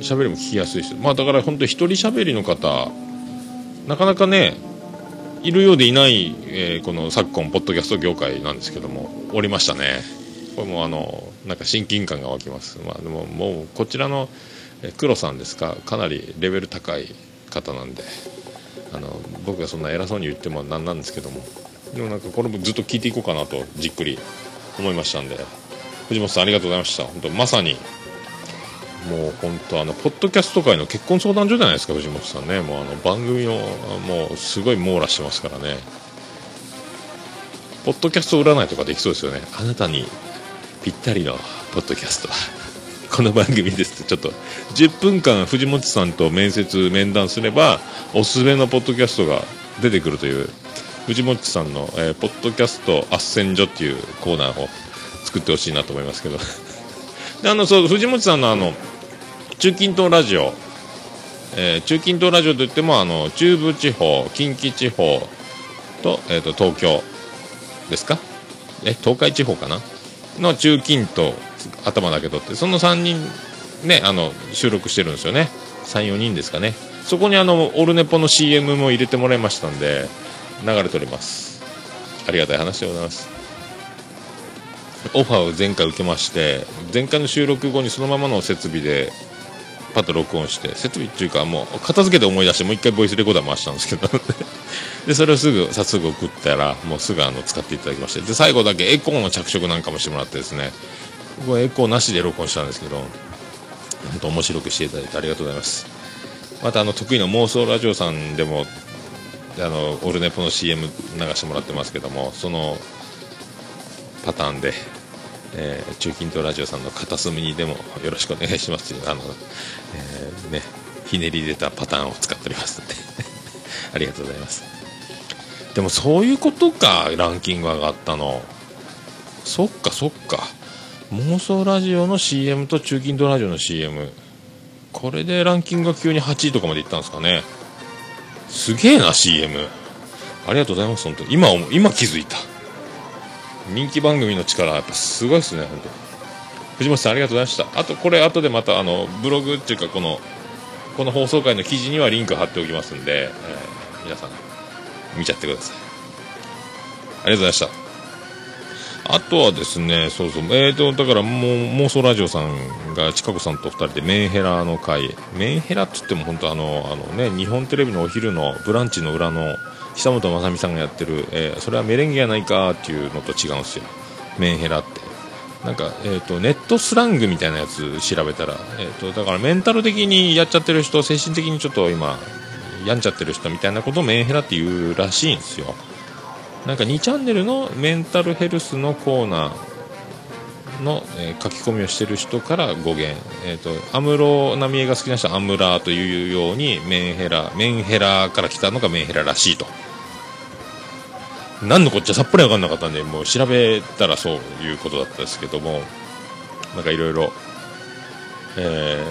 喋りも聞きやすいしまあだから本当一人喋りの方なかなかねいるようでいない、えーこの昨今ポッドキャスト業界なんですけどもおりましたね。これもあのなんか親近感が湧きます。まあでももうこちらのえ黒さんですかかなりレベル高い方なんであの僕がそんな偉そうに言ってもなんなんですけども。でもなんかこれもずっと聞いていこうかなとじっくり思いましたんで。藤本さんありがとうございました。本当まさにもう本当あのポッドキャスト界の結婚相談所じゃないですか藤本さんね。もうあの番組のもうすごい網羅してますからね。ポッドキャスト占いとかできそうですよね。あなたにぴったりのポッドキャスト。<laughs> この番組ですちょっと10分間藤本さんと面接面談すればおすすめのポッドキャストが出てくるという藤本さんの、えーポッドキャスト斡旋所っていうコーナーを作ってほしいなと思いますけど。<laughs> であのそう藤本さんのあの中近東ラジオ、えー中近東ラジオといってもあの中部地方近畿地方と,、えー、と東京ですか？え東海地方かな？の中近東頭だけ取ってその3人ねあの収録してるんですよね。34人ですかね。そこにあのオルネポの CM も入れてもらいましたんで流れております。ありがたい話でございます。オファーを前回受けまして前回の収録後にそのままの設備でパッと録音して設備っていうかもう片付けて思い出してもう一回ボイスレコーダー回したんですけど。でそれをすぐ早速送ったらもうすぐあの使っていただきまして。で最後だけエコーの着色なんかもしてもらってですね。これエコーなしで録音したんですけど本当面白くしていただいてありがとうございます。またあの得意の妄想ラジオさんでもあのオルネポの CM 流してもらってますけどもそのパターンで、えー中近東ラジオさんの片隅にでもよろしくお願いしますというあの、えーね、ひねり入れたパターンを使っておりますので <laughs> ありがとうございます。でもそういうことかランキング上がったの。そっかそっか。妄想ラジオの CM と中近東ラジオの CM これでランキングが急に8位とかまでいったんですかね。すげえな CM ありがとうございます本当今今気づいた。人気番組の力やっぱすごいですね本当。藤本さんありがとうございました。あとこれ後でまたあのブログっていうかこのこの放送回の記事にはリンク貼っておきますんで、えー皆さん見ちゃってください。ありがとうございました。あとはですね、そうそう、えーと、だからもう、妄想ラジオさんが、近子さんと二人でメンヘラの会、メンヘラって言っても本当あの、あのね、日本テレビのお昼のブランチの裏の久本雅美さんがやってる、えーそれはメレンゲやないかっていうのと違うんですよ。メンヘラって。なんか、えーと、ネットスラングみたいなやつ調べたら、えーと、だからメンタル的にやっちゃってる人、精神的にちょっと今、病んじゃってる人みたいなことをメンヘラって言うらしいんですよ。なんか2チャンネルのメンタルヘルスのコーナーの、えー書き込みをしてる人から語源、えー、と安室奈美恵が好きな人はアムラーというようにメンヘラメンヘラから来たのがメンヘラらしいと。何のこっちゃさっぱり分かんなかったんでもう調べたらそういうことだったですけどもなんかいろいろえ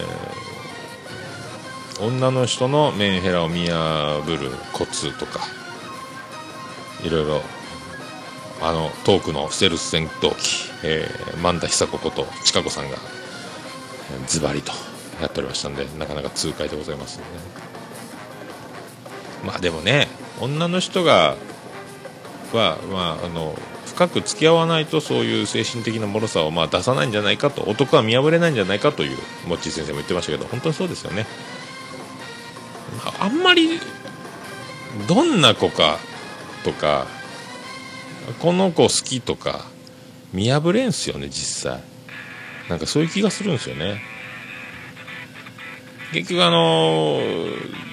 女の人のメンヘラを見破るコツとか。いろいろあのトークのステルス戦闘機、えー、萬田久子こと千佳子さんがえーズバリとやっておりましたんでなかなか痛快でございますね。まあでもね女の人がは、まあ、あの深く付き合わないとそういう精神的な脆さをまあ出さないんじゃないかと男は見破れないんじゃないかというモッチー先生も言ってましたけど本当にそうですよね。まああんまりどんな子かとかこの子好きとか見破れんすよね実際なんかそういう気がするんですよね結局あのー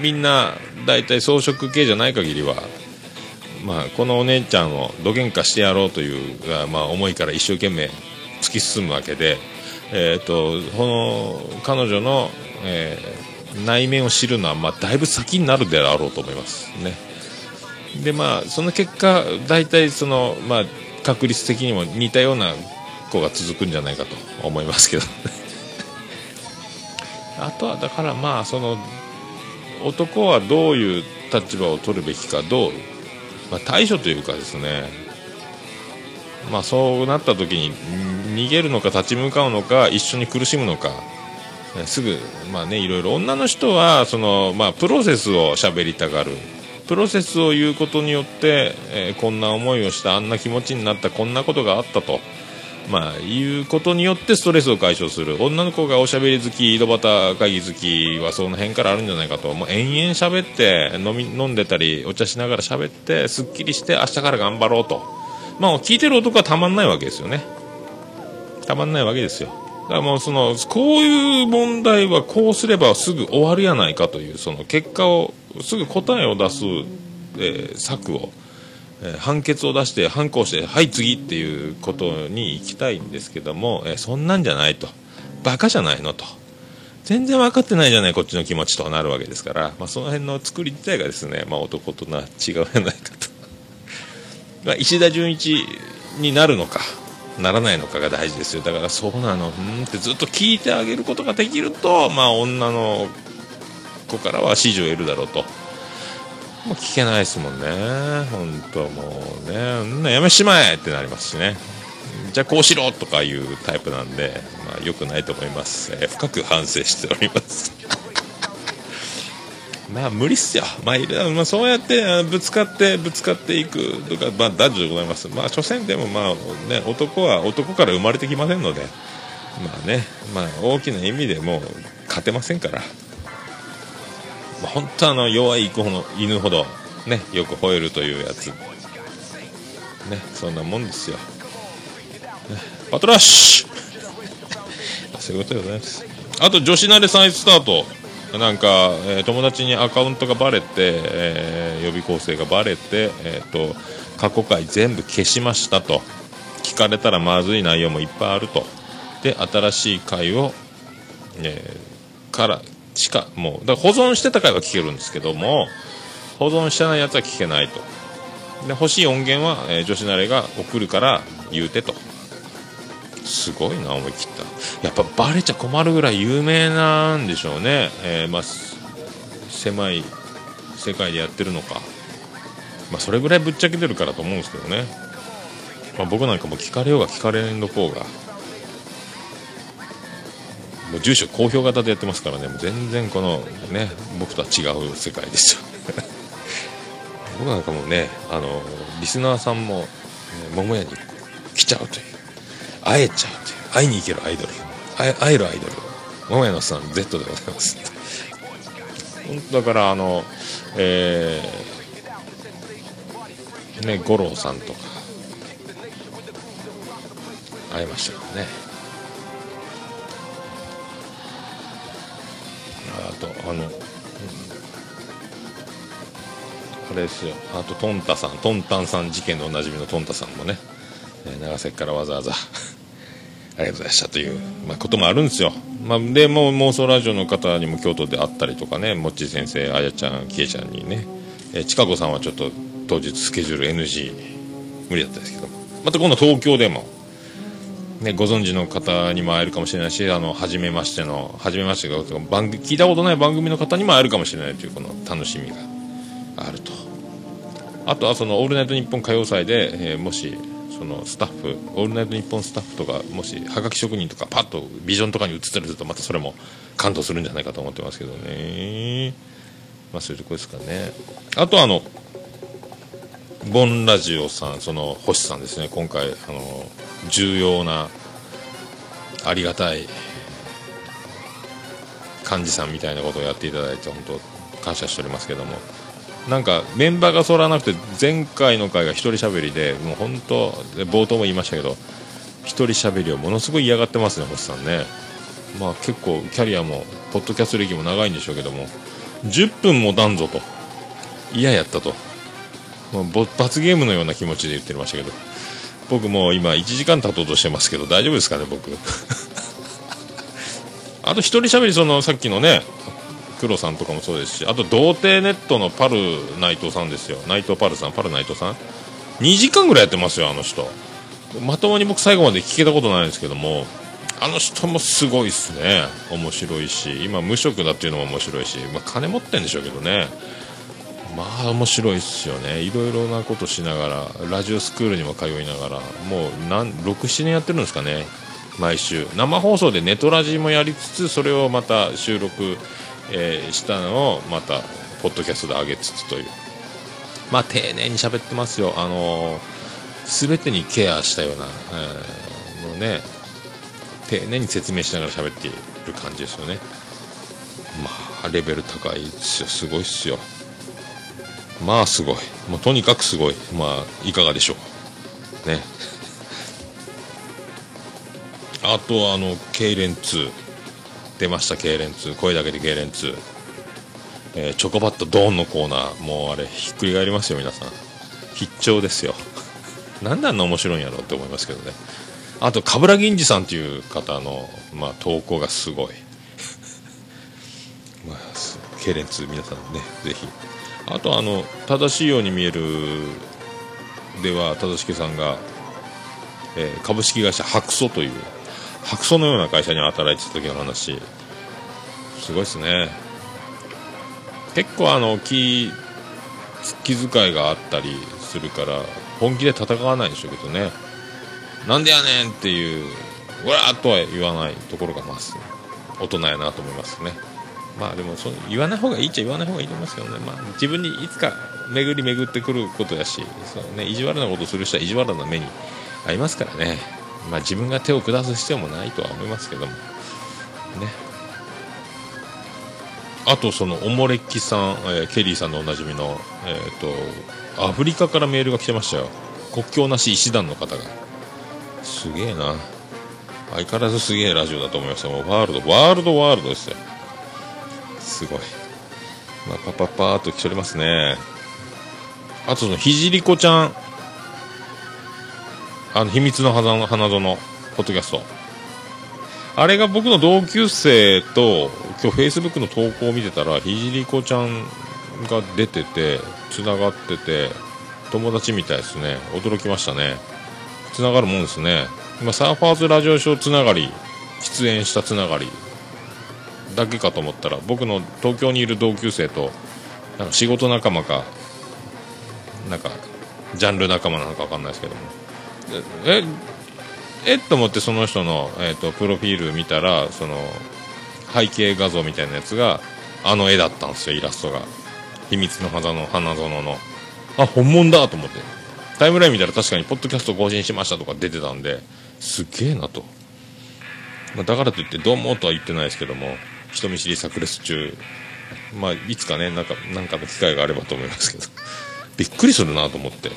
みんな大体装飾系じゃない限りはまあ、このお姉ちゃんをどげんかしてやろうというが、まあ、思いから一生懸命突き進むわけで、えー、とこの彼女の、えー内面を知るのは、まあ、だいぶ先になるであろうと思いますね。でまあその結果大体その、まあ、確率的にも似たような子が続くんじゃないかと思いますけど。<laughs> あとはだからまあその男はどういう立場を取るべきかどう、まあ、対処というかですね。まあそうなった時に逃げるのか立ち向かうのか一緒に苦しむのかすぐまあねいろいろ。女の人はそのまあプロセスを喋りたがる。プロセスを言うことによって、えーこんな思いをしたあんな気持ちになったこんなことがあったと。まあいうことによってストレスを解消する。女の子がおしゃべり好き井戸端会議好きはその辺からあるんじゃないかと。もう延々喋って飲み飲んでたりお茶しながら喋ってすっきりして明日から頑張ろうと。まあ聞いてる男はたまんないわけですよね。たまんないわけですよ。だからもうそのこういう問題はこうすればすぐ終わるやないかというその結果をすぐ答えを出す、えー策を、えー判決を出して反抗してはい次っていうことに行きたいんですけども、えーそんなんじゃないと。バカじゃないのと。全然分かってないじゃないこっちの気持ちとなるわけですから、まあ、その辺の作り自体がですね、まあ、男とな違うやないかと、<laughs> まあ、石田純一になるのかならないのかが大事ですよ。だからそうなのうんってずっと聞いてあげることができると、まあ、女の子からは支持を得るだろうと。もう聞けないですもんね。本当もうね。やめしまえってなりますしね。じゃあこうしろとかいうタイプなんで、まあ、よくないと思います、えー深く反省しております。<laughs> まあ無理っすよ、まあまあ、そうやってぶつかってぶつかっていくとか、まあ、男女でございます、まあ、所詮でも、まあね、男は男から生まれてきませんので、まあね。まあ、大きな意味でもう勝てませんから、本当あの弱い子の犬ほど、ね、よく吠えるというやつ、ね、そんなもんですよ。ねパトラッシュ！<laughs> そういうことでございます。あと女子慣れ再スタート。なんか、えー友達にアカウントがバレて、えー予備校生がバレて、えー、と過去回全部消しましたと。聞かれたらまずい内容もいっぱいあると。で新しい回を、えーからしかもうだから保存してた回は聞けるんですけども保存してないやつは聞けないと。で欲しい音源は、えー女子慣れが送るから言うてと。すごいな思い切った。やっぱバレちゃ困るぐらい有名なんでしょうね、えーまあ、狭い世界でやってるのか、まあ、それぐらいぶっちゃけてるからと思うんですけどね、まあ、僕なんかも聞かれようが聞かれんどこうが。もう住所公表型でやってますからね。もう全然このね僕とは違う世界ですよ。<laughs> 僕なんかもねあのリスナーさんも、ね、桃屋に来ちゃうという。会えちゃうという。会いに行けるアイドル。会えるアイドル。桃屋のさん Z でございます。<laughs> だからあのえー、ね五郎さんとか。会えましたからね。あとあの、うん。あれですよ。あとトンタさん。トンタンさん事件のおなじみのトンタさんもね、えー長崎からわざわざ。<laughs> ありがとうございましたという、まあ、こともあるんですよ、まあ、でもう妄想ラジオの方にも京都で会ったりとかねもっち先生あやちゃんきえちゃんにね、えー、ちかこさんはちょっと当日スケジュール NG 無理だったですけど。また今度東京でもね、ご存知の方にも会えるかもしれないし、あの、初めましての、初めましてが、番組、聞いたことない番組の方にも会えるかもしれないという、この楽しみがあると。あとは、その、オールナイトニッポン歌謡祭で、えーもし、その、スタッフ、オールナイトニッポンスタッフとか、もし、はがき職人とか、パッとビジョンとかに映ってると、またそれも感動するんじゃないかと思ってますけどね。まあ、そういうとこですかね。あと、あの、ボンラジオさん、その星さんですね、今回、あの重要な、ありがたい幹事さんみたいなことをやっていただいて、本当、感謝しておりますけども、なんかメンバーが揃わなくて、前回の回が一人喋りで、もう本当、で冒頭も言いましたけど、一人喋りをものすごい嫌がってますね、星さんね。まあ結構、キャリアも、ポッドキャスト歴も長いんでしょうけども、10分もたんぞと、嫌やったと。もう罰ゲームのような気持ちで言ってましたけど僕も今1時間経とうとしてますけど大丈夫ですかね僕。<laughs> あと一人喋りそのさっきのね黒さんとかもそうですしあと童貞ネットのパル内藤さんですよ。内藤パルさんパル内藤さん。2時間ぐらいやってますよあの人。まともに僕最後まで聞けたことないんですけどもあの人もすごいですね。面白いし今無職だっていうのも面白いし、まあ、金持ってんでしょうけどね。まあ面白いっすよね。いろいろなことしながらラジオスクールにも通いながらもう67年やってるんですかね。毎週。生放送でネトラジもやりつつそれをまた収録、えーしたのをまたポッドキャストで上げつつという。まあ丁寧に喋ってますよ。あのー、全てにケアしたような、えーもうね丁寧に説明しながら喋っている感じですよね。まあレベル高いですよ。すごいっすよ。まあすごい。もうとにかくすごい。まあいかがでしょう。ね。あとはあの痙攣2出ました痙攣2声だけで痙攣2、えーチョコバットドーンのコーナー。もうあれひっくり返りますよ皆さん。必聴ですよ。<laughs> なんであんな面白いんやろうって思いますけどね。あと冠城銀次さんという方の、まあ、投稿がすごい。<laughs> まあす痙攣2皆さんねぜひ。あとあの正しいように見えるでは正しさんが、えー株式会社白素という白素のような会社に働いてた時の話すごいですね。結構あの気気遣いがあったりするから本気で戦わないんでしょうけどね。なんでやねんっていううわーっとは言わないところがまず大人やなと思いますね。まあでもそ言わない方がいいっちゃ言わない方がいいと思いますけどね、まあ、自分にいつか巡り巡ってくることやしそう、ね、意地悪なことする人は意地悪な目に遭いますからね、まあ、自分が手を下す必要もないとは思いますけども。ね。あとそのおもれっきさん、えーケリーさんのおなじみの、えー、とアフリカからメールが来てましたよ。国境なし医師団の方が。すげえな。相変わらずすげえラジオだと思いますよ。もうワールドワールドワールドですよ。すごい、まあ、パパパーっと来ておりますね。あとそのひじりこちゃん。あの秘密の花花園ポッドキャスト。あれが僕の同級生と今日フェイスブックの投稿を見てたらひじりこちゃんが出ててつながってて友達みたいですね。驚きましたね。つながるもんですね。今サーファーズラジオショーつながり出演したつながり。だけかと思ったら僕の東京にいる同級生となんか仕事仲間かなんかジャンル仲間なのか分かんないですけども。ええっと思ってその人の、えー、とプロフィール見たらその背景画像みたいなやつがあの絵だったんですよイラストが。秘密の花の花園の。あ本物だと思って。タイムライン見たら確かにポッドキャスト更新しましたとか出てたんで。すっげえなと、ま、だからといってどうもとは言ってないですけども。人見知り炸裂中まあいつかねなんかなんかの機会があればと思いますけどびっくりするなと思って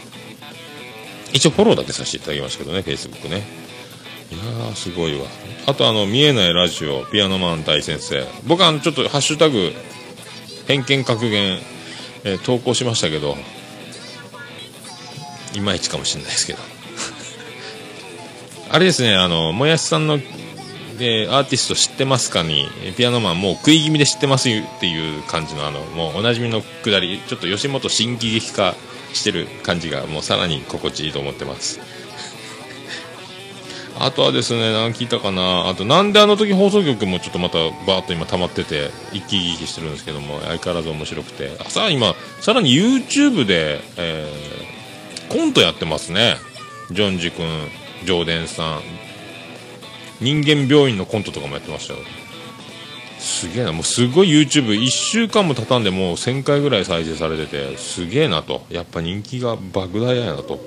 一応フォローだけさせていただきましたけどね、フェイスブックね。いやー、すごいわ。あと、あの、見えないラジオ、ピアノマン大先生。僕、あの、ちょっと、ハッシュタグ、偏見格言、えー投稿しましたけど、いまいちかもしれないですけど。<laughs> あれですね、あの、もやしさんの、で、アーティスト知ってますかに、ピアノマンもう食い気味で知ってますっていう感じの、あの、もうおなじみのくだり、ちょっと吉本新喜劇化してる感じが、もうさらに心地いいと思ってます。<laughs> あとはですね、何聞いたかな、あと、なんであの時放送局もちょっとまたバーっと今溜まってて、一気聞きしてるんですけども、相変わらず面白くて、あさあ今、さらに YouTube で、えーコントやってますね。ジョンジ君、ジョーデンさん、人間病院のコントとかもやってましたよ。すげえな、もうすごい YouTube1 週間も経たんでもう1000回ぐらい再生されてて、すげえなと。やっぱ人気が莫大やなと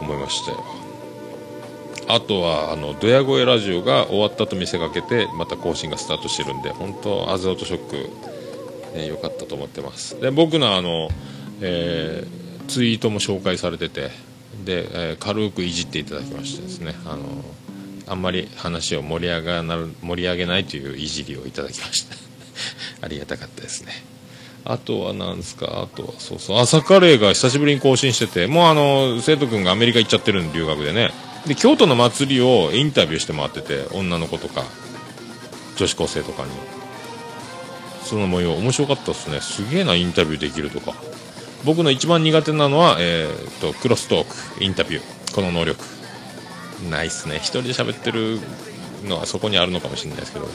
思いましたよ。あとは、あの、ドヤ声ラジオが終わったと見せかけて、また更新がスタートしてるんで、本当アズアウトショック、ね、良かったと思ってます。で、僕のあの、えーツイートも紹介されてて、で、えー軽くいじっていただきましてですね、あの、あんまり話を盛り上がなる盛り上げないといういじりをいただきました。<laughs> ありがたかったですね。あとはなんですか？あとはそうそう。朝カレーが久しぶりに更新しててもうあの生徒君がアメリカ行っちゃってるんで留学でね。で京都の祭りをインタビューして回ってて女の子とか女子高生とかに。その模様面白かったですね。すげえなインタビューできるとか。僕の一番苦手なのは、えー、とクロストーク。インタビュー。この能力。ないっすね。一人で喋ってるのはそこにあるのかもしれないですけど。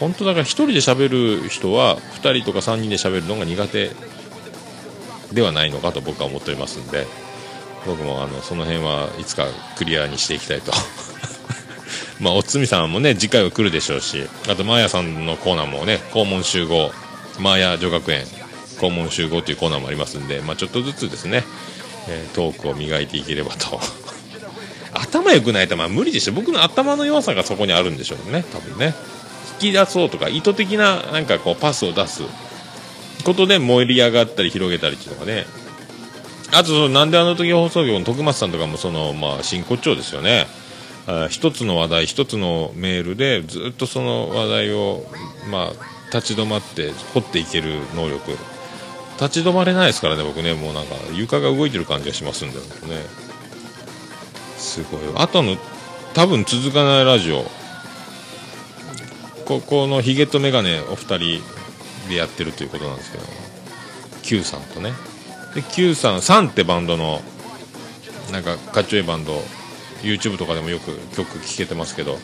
本当だから一人で喋る人は2人とか3人で喋るのが苦手ではないのかと僕は思っておりますんで僕もあのその辺はいつかクリアにしていきたいと。<laughs> まあおつみさんもね次回は来るでしょうしあとマーヤさんのコーナーもね校門集合マーヤ女学園校門集合というコーナーもありますんで、まあ、ちょっとずつですね、えートークを磨いていければと頭良くないとまあ無理でしょ。僕の頭の弱さがそこにあるんでしょうね。多分ね。引き出そうとか意図的ななんかこうパスを出すことで盛り上がったり広げたりっていうのがね。あとそのなんであの時放送局の徳松さんとかもそのまあ真骨頂ですよね。あ一つの話題一つのメールでずっとその話題をまあ立ち止まって掘っていける能力。立ち止まれないですからね僕ね。もうなんか床が動いてる感じがしますんでね。すごいあとの多分続かないラジオ。ここのヒゲとメガネお二人でやってるということなんですけど。Q さんとね。で Q さんサンってバンドのなんかかっちょいいバンド。YouTube とかでもよく曲聴けてますけど。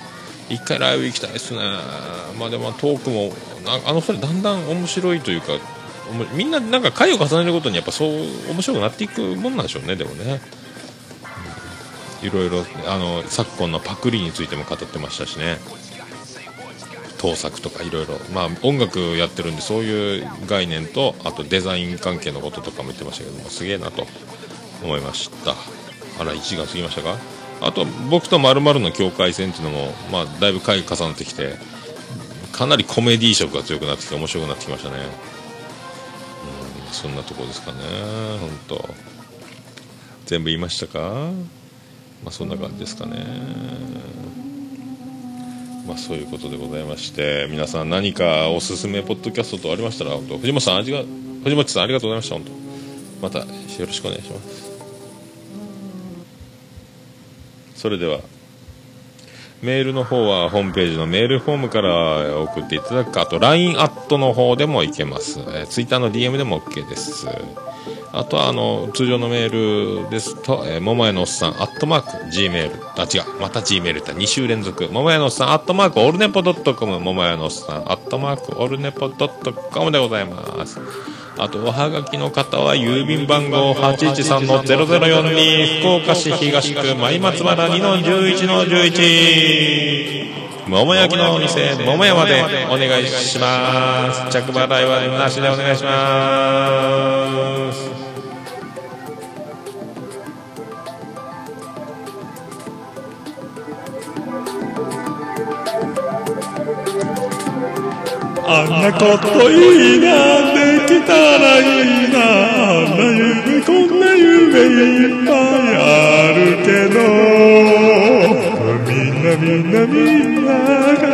一回ライブ行きたいですね。まあでもトークもなあの二人だんだん面白いというかみんななんか回を重ねるごとにやっぱそう面白くなっていくもんなんでしょうねでもね。いろいろあの昨今のパクリについても語ってましたしね。盗作とかいろいろまあ音楽やってるんでそういう概念とあとデザイン関係のこととかも言ってましたけどもすげえなと思いました。あら1時間過ぎましたか？あと僕とまるの境界線っていうのもまあだいぶ回重なってきてかなりコメディー色が強くなってきて面白くなってきましたね。うんそんなとこですかね本当。全部言いましたか？まあそんな感じですかね。まあそういうことでございまして皆さん何かおすすめポッドキャストとありましたら本当藤本さん味が藤本さんありがとうございました本当。またよろしくお願いします。それではメールの方はホームページのメールフォームから送っていただく。かあと LINE アットの方でもいけます、えー、Twitter の DM でも OK です。あとはあの通常のメールですと、えー、桃屋のおっさんアットマーク Gmail あ違う。また Gmail って2週連続。桃屋のおっさんアットマークオルネポドットコム。桃屋のおっさんアットマークオルネポドットコムでございます。あとおはがきの方は郵便番号813-0042福岡市東区前松原2の11の11桃焼きのお店桃屋までお願いします。着払いはなしでお願いします。あんなこといいなたらいいなあんな夢こんな夢いっぱいあるけど。みんなみんなみんな叶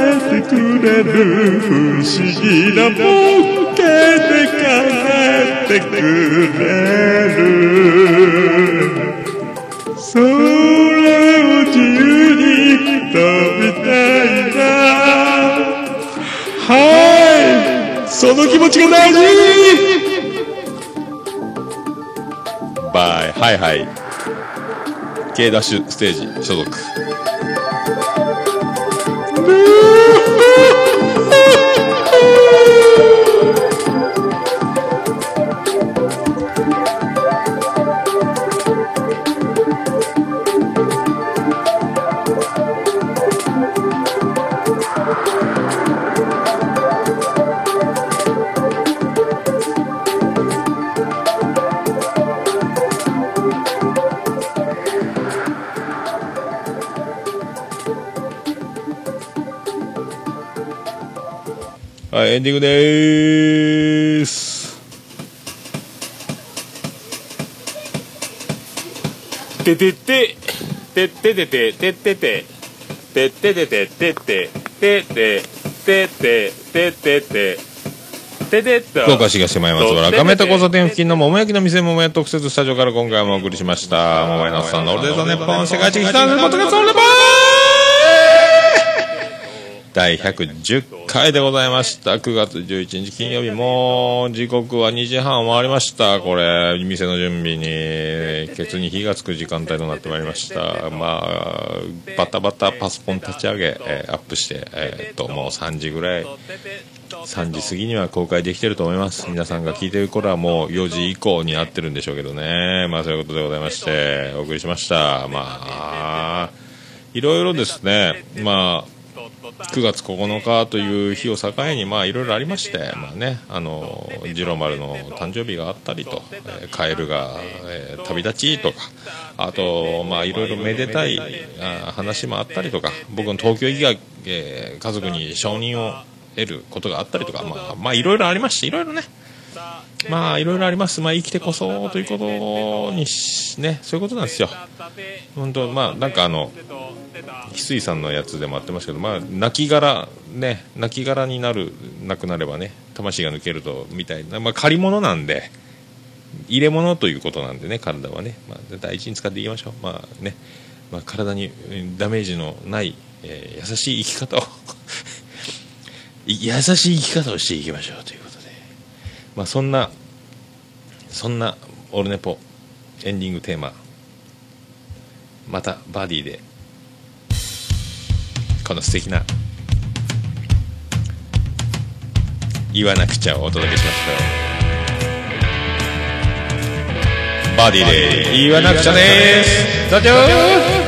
えてくれる不思議なボケで叶えてくれる。それを自由その気持ちが大事。バイ。はいはい。K ダッシュステージ所属。はいエンディングでーす。ててて。てててて。ててててて。てててて。てててて。ててて。福岡市東前松原亀田交差点付近の桃焼きの店桃屋特設スタジオから今回もお送りしました。桃屋のさんのオールデイズ・ネッポン世界一北のポッドキャストオールデイズ第110回でございました。9月11日金曜日。もう時刻は2時半を回りました。これ店の準備にケツに火がつく時間帯となってまいりました。まあバタバタパソコン立ち上げ、えーアップして、えーっともう3時ぐらい。3時過ぎには公開できてると思います。皆さんが聞いてる頃はもう4時以降になってるんでしょうけどね。まあそういうことでございましてお送りしました。まあいろいろですね。まあ9月9日という日を境にいろいろありましてまあねあの次郎丸の誕生日があったりと、えーカエルが、えー旅立ちとかあといろいろめでたい話もあったりとか僕の東京行きが、えー家族に承認を得ることがあったりとかまあいろいろありましていろいろねまあいろいろあります、まあ、生きてこそということにしねそういうことなんですよ。本当まあなんかあの翡翠さんのやつでもあってますけどまあ亡骸ね亡骸になるなくなればね魂が抜けるとみたいなまあ借り物なんで入れ物ということなんでね体はね、まあ、大事に使っていきましょう。まあね、まあ、体にダメージのない、えー優しい生き方を <laughs> <laughs> 優しい生き方をしていきましょうという。まあそんなそんなオルネポエンディングテーマまたバディでこの素敵な言わなくちゃをお届けしましたバディで言わなくちゃです。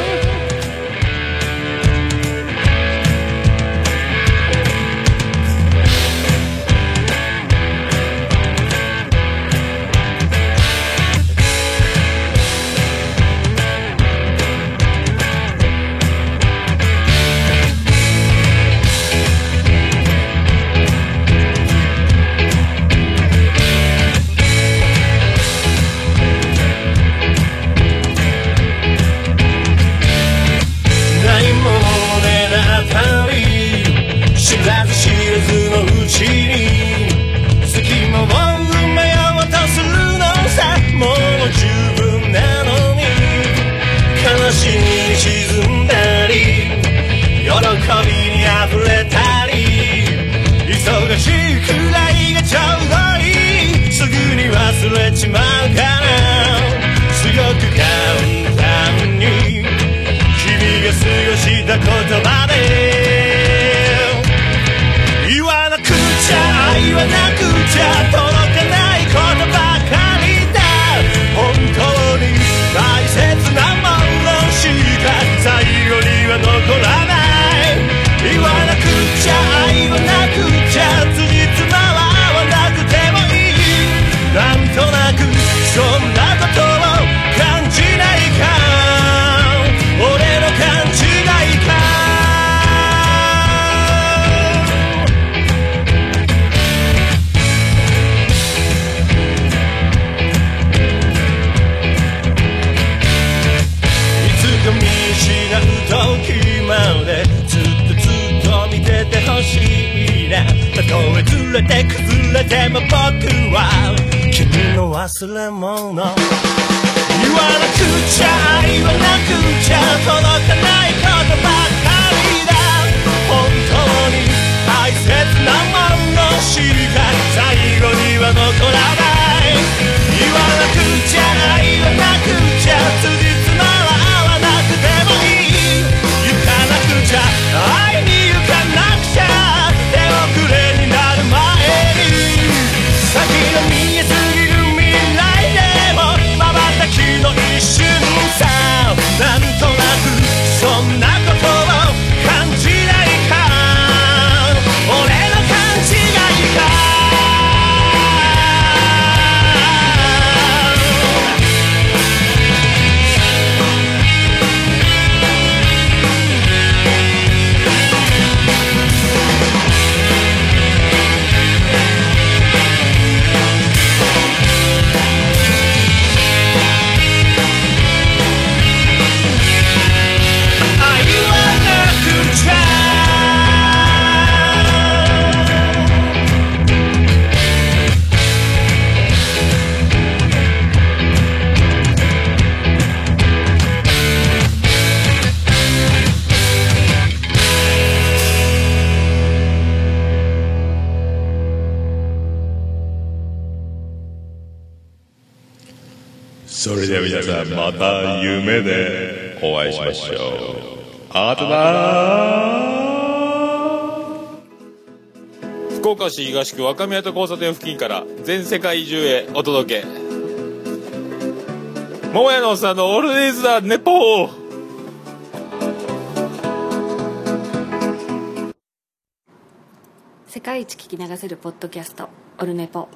れ物言わなくちゃ言わなくちゃ届かない。れでは皆さんまた夢でお会いしましょう。あとだ福岡市東区若宮と交差点付近から全世界中へお届け。桃屋のおっさんのオールデイズだネポー。世界一聞き流せるポッドキャストオルネポ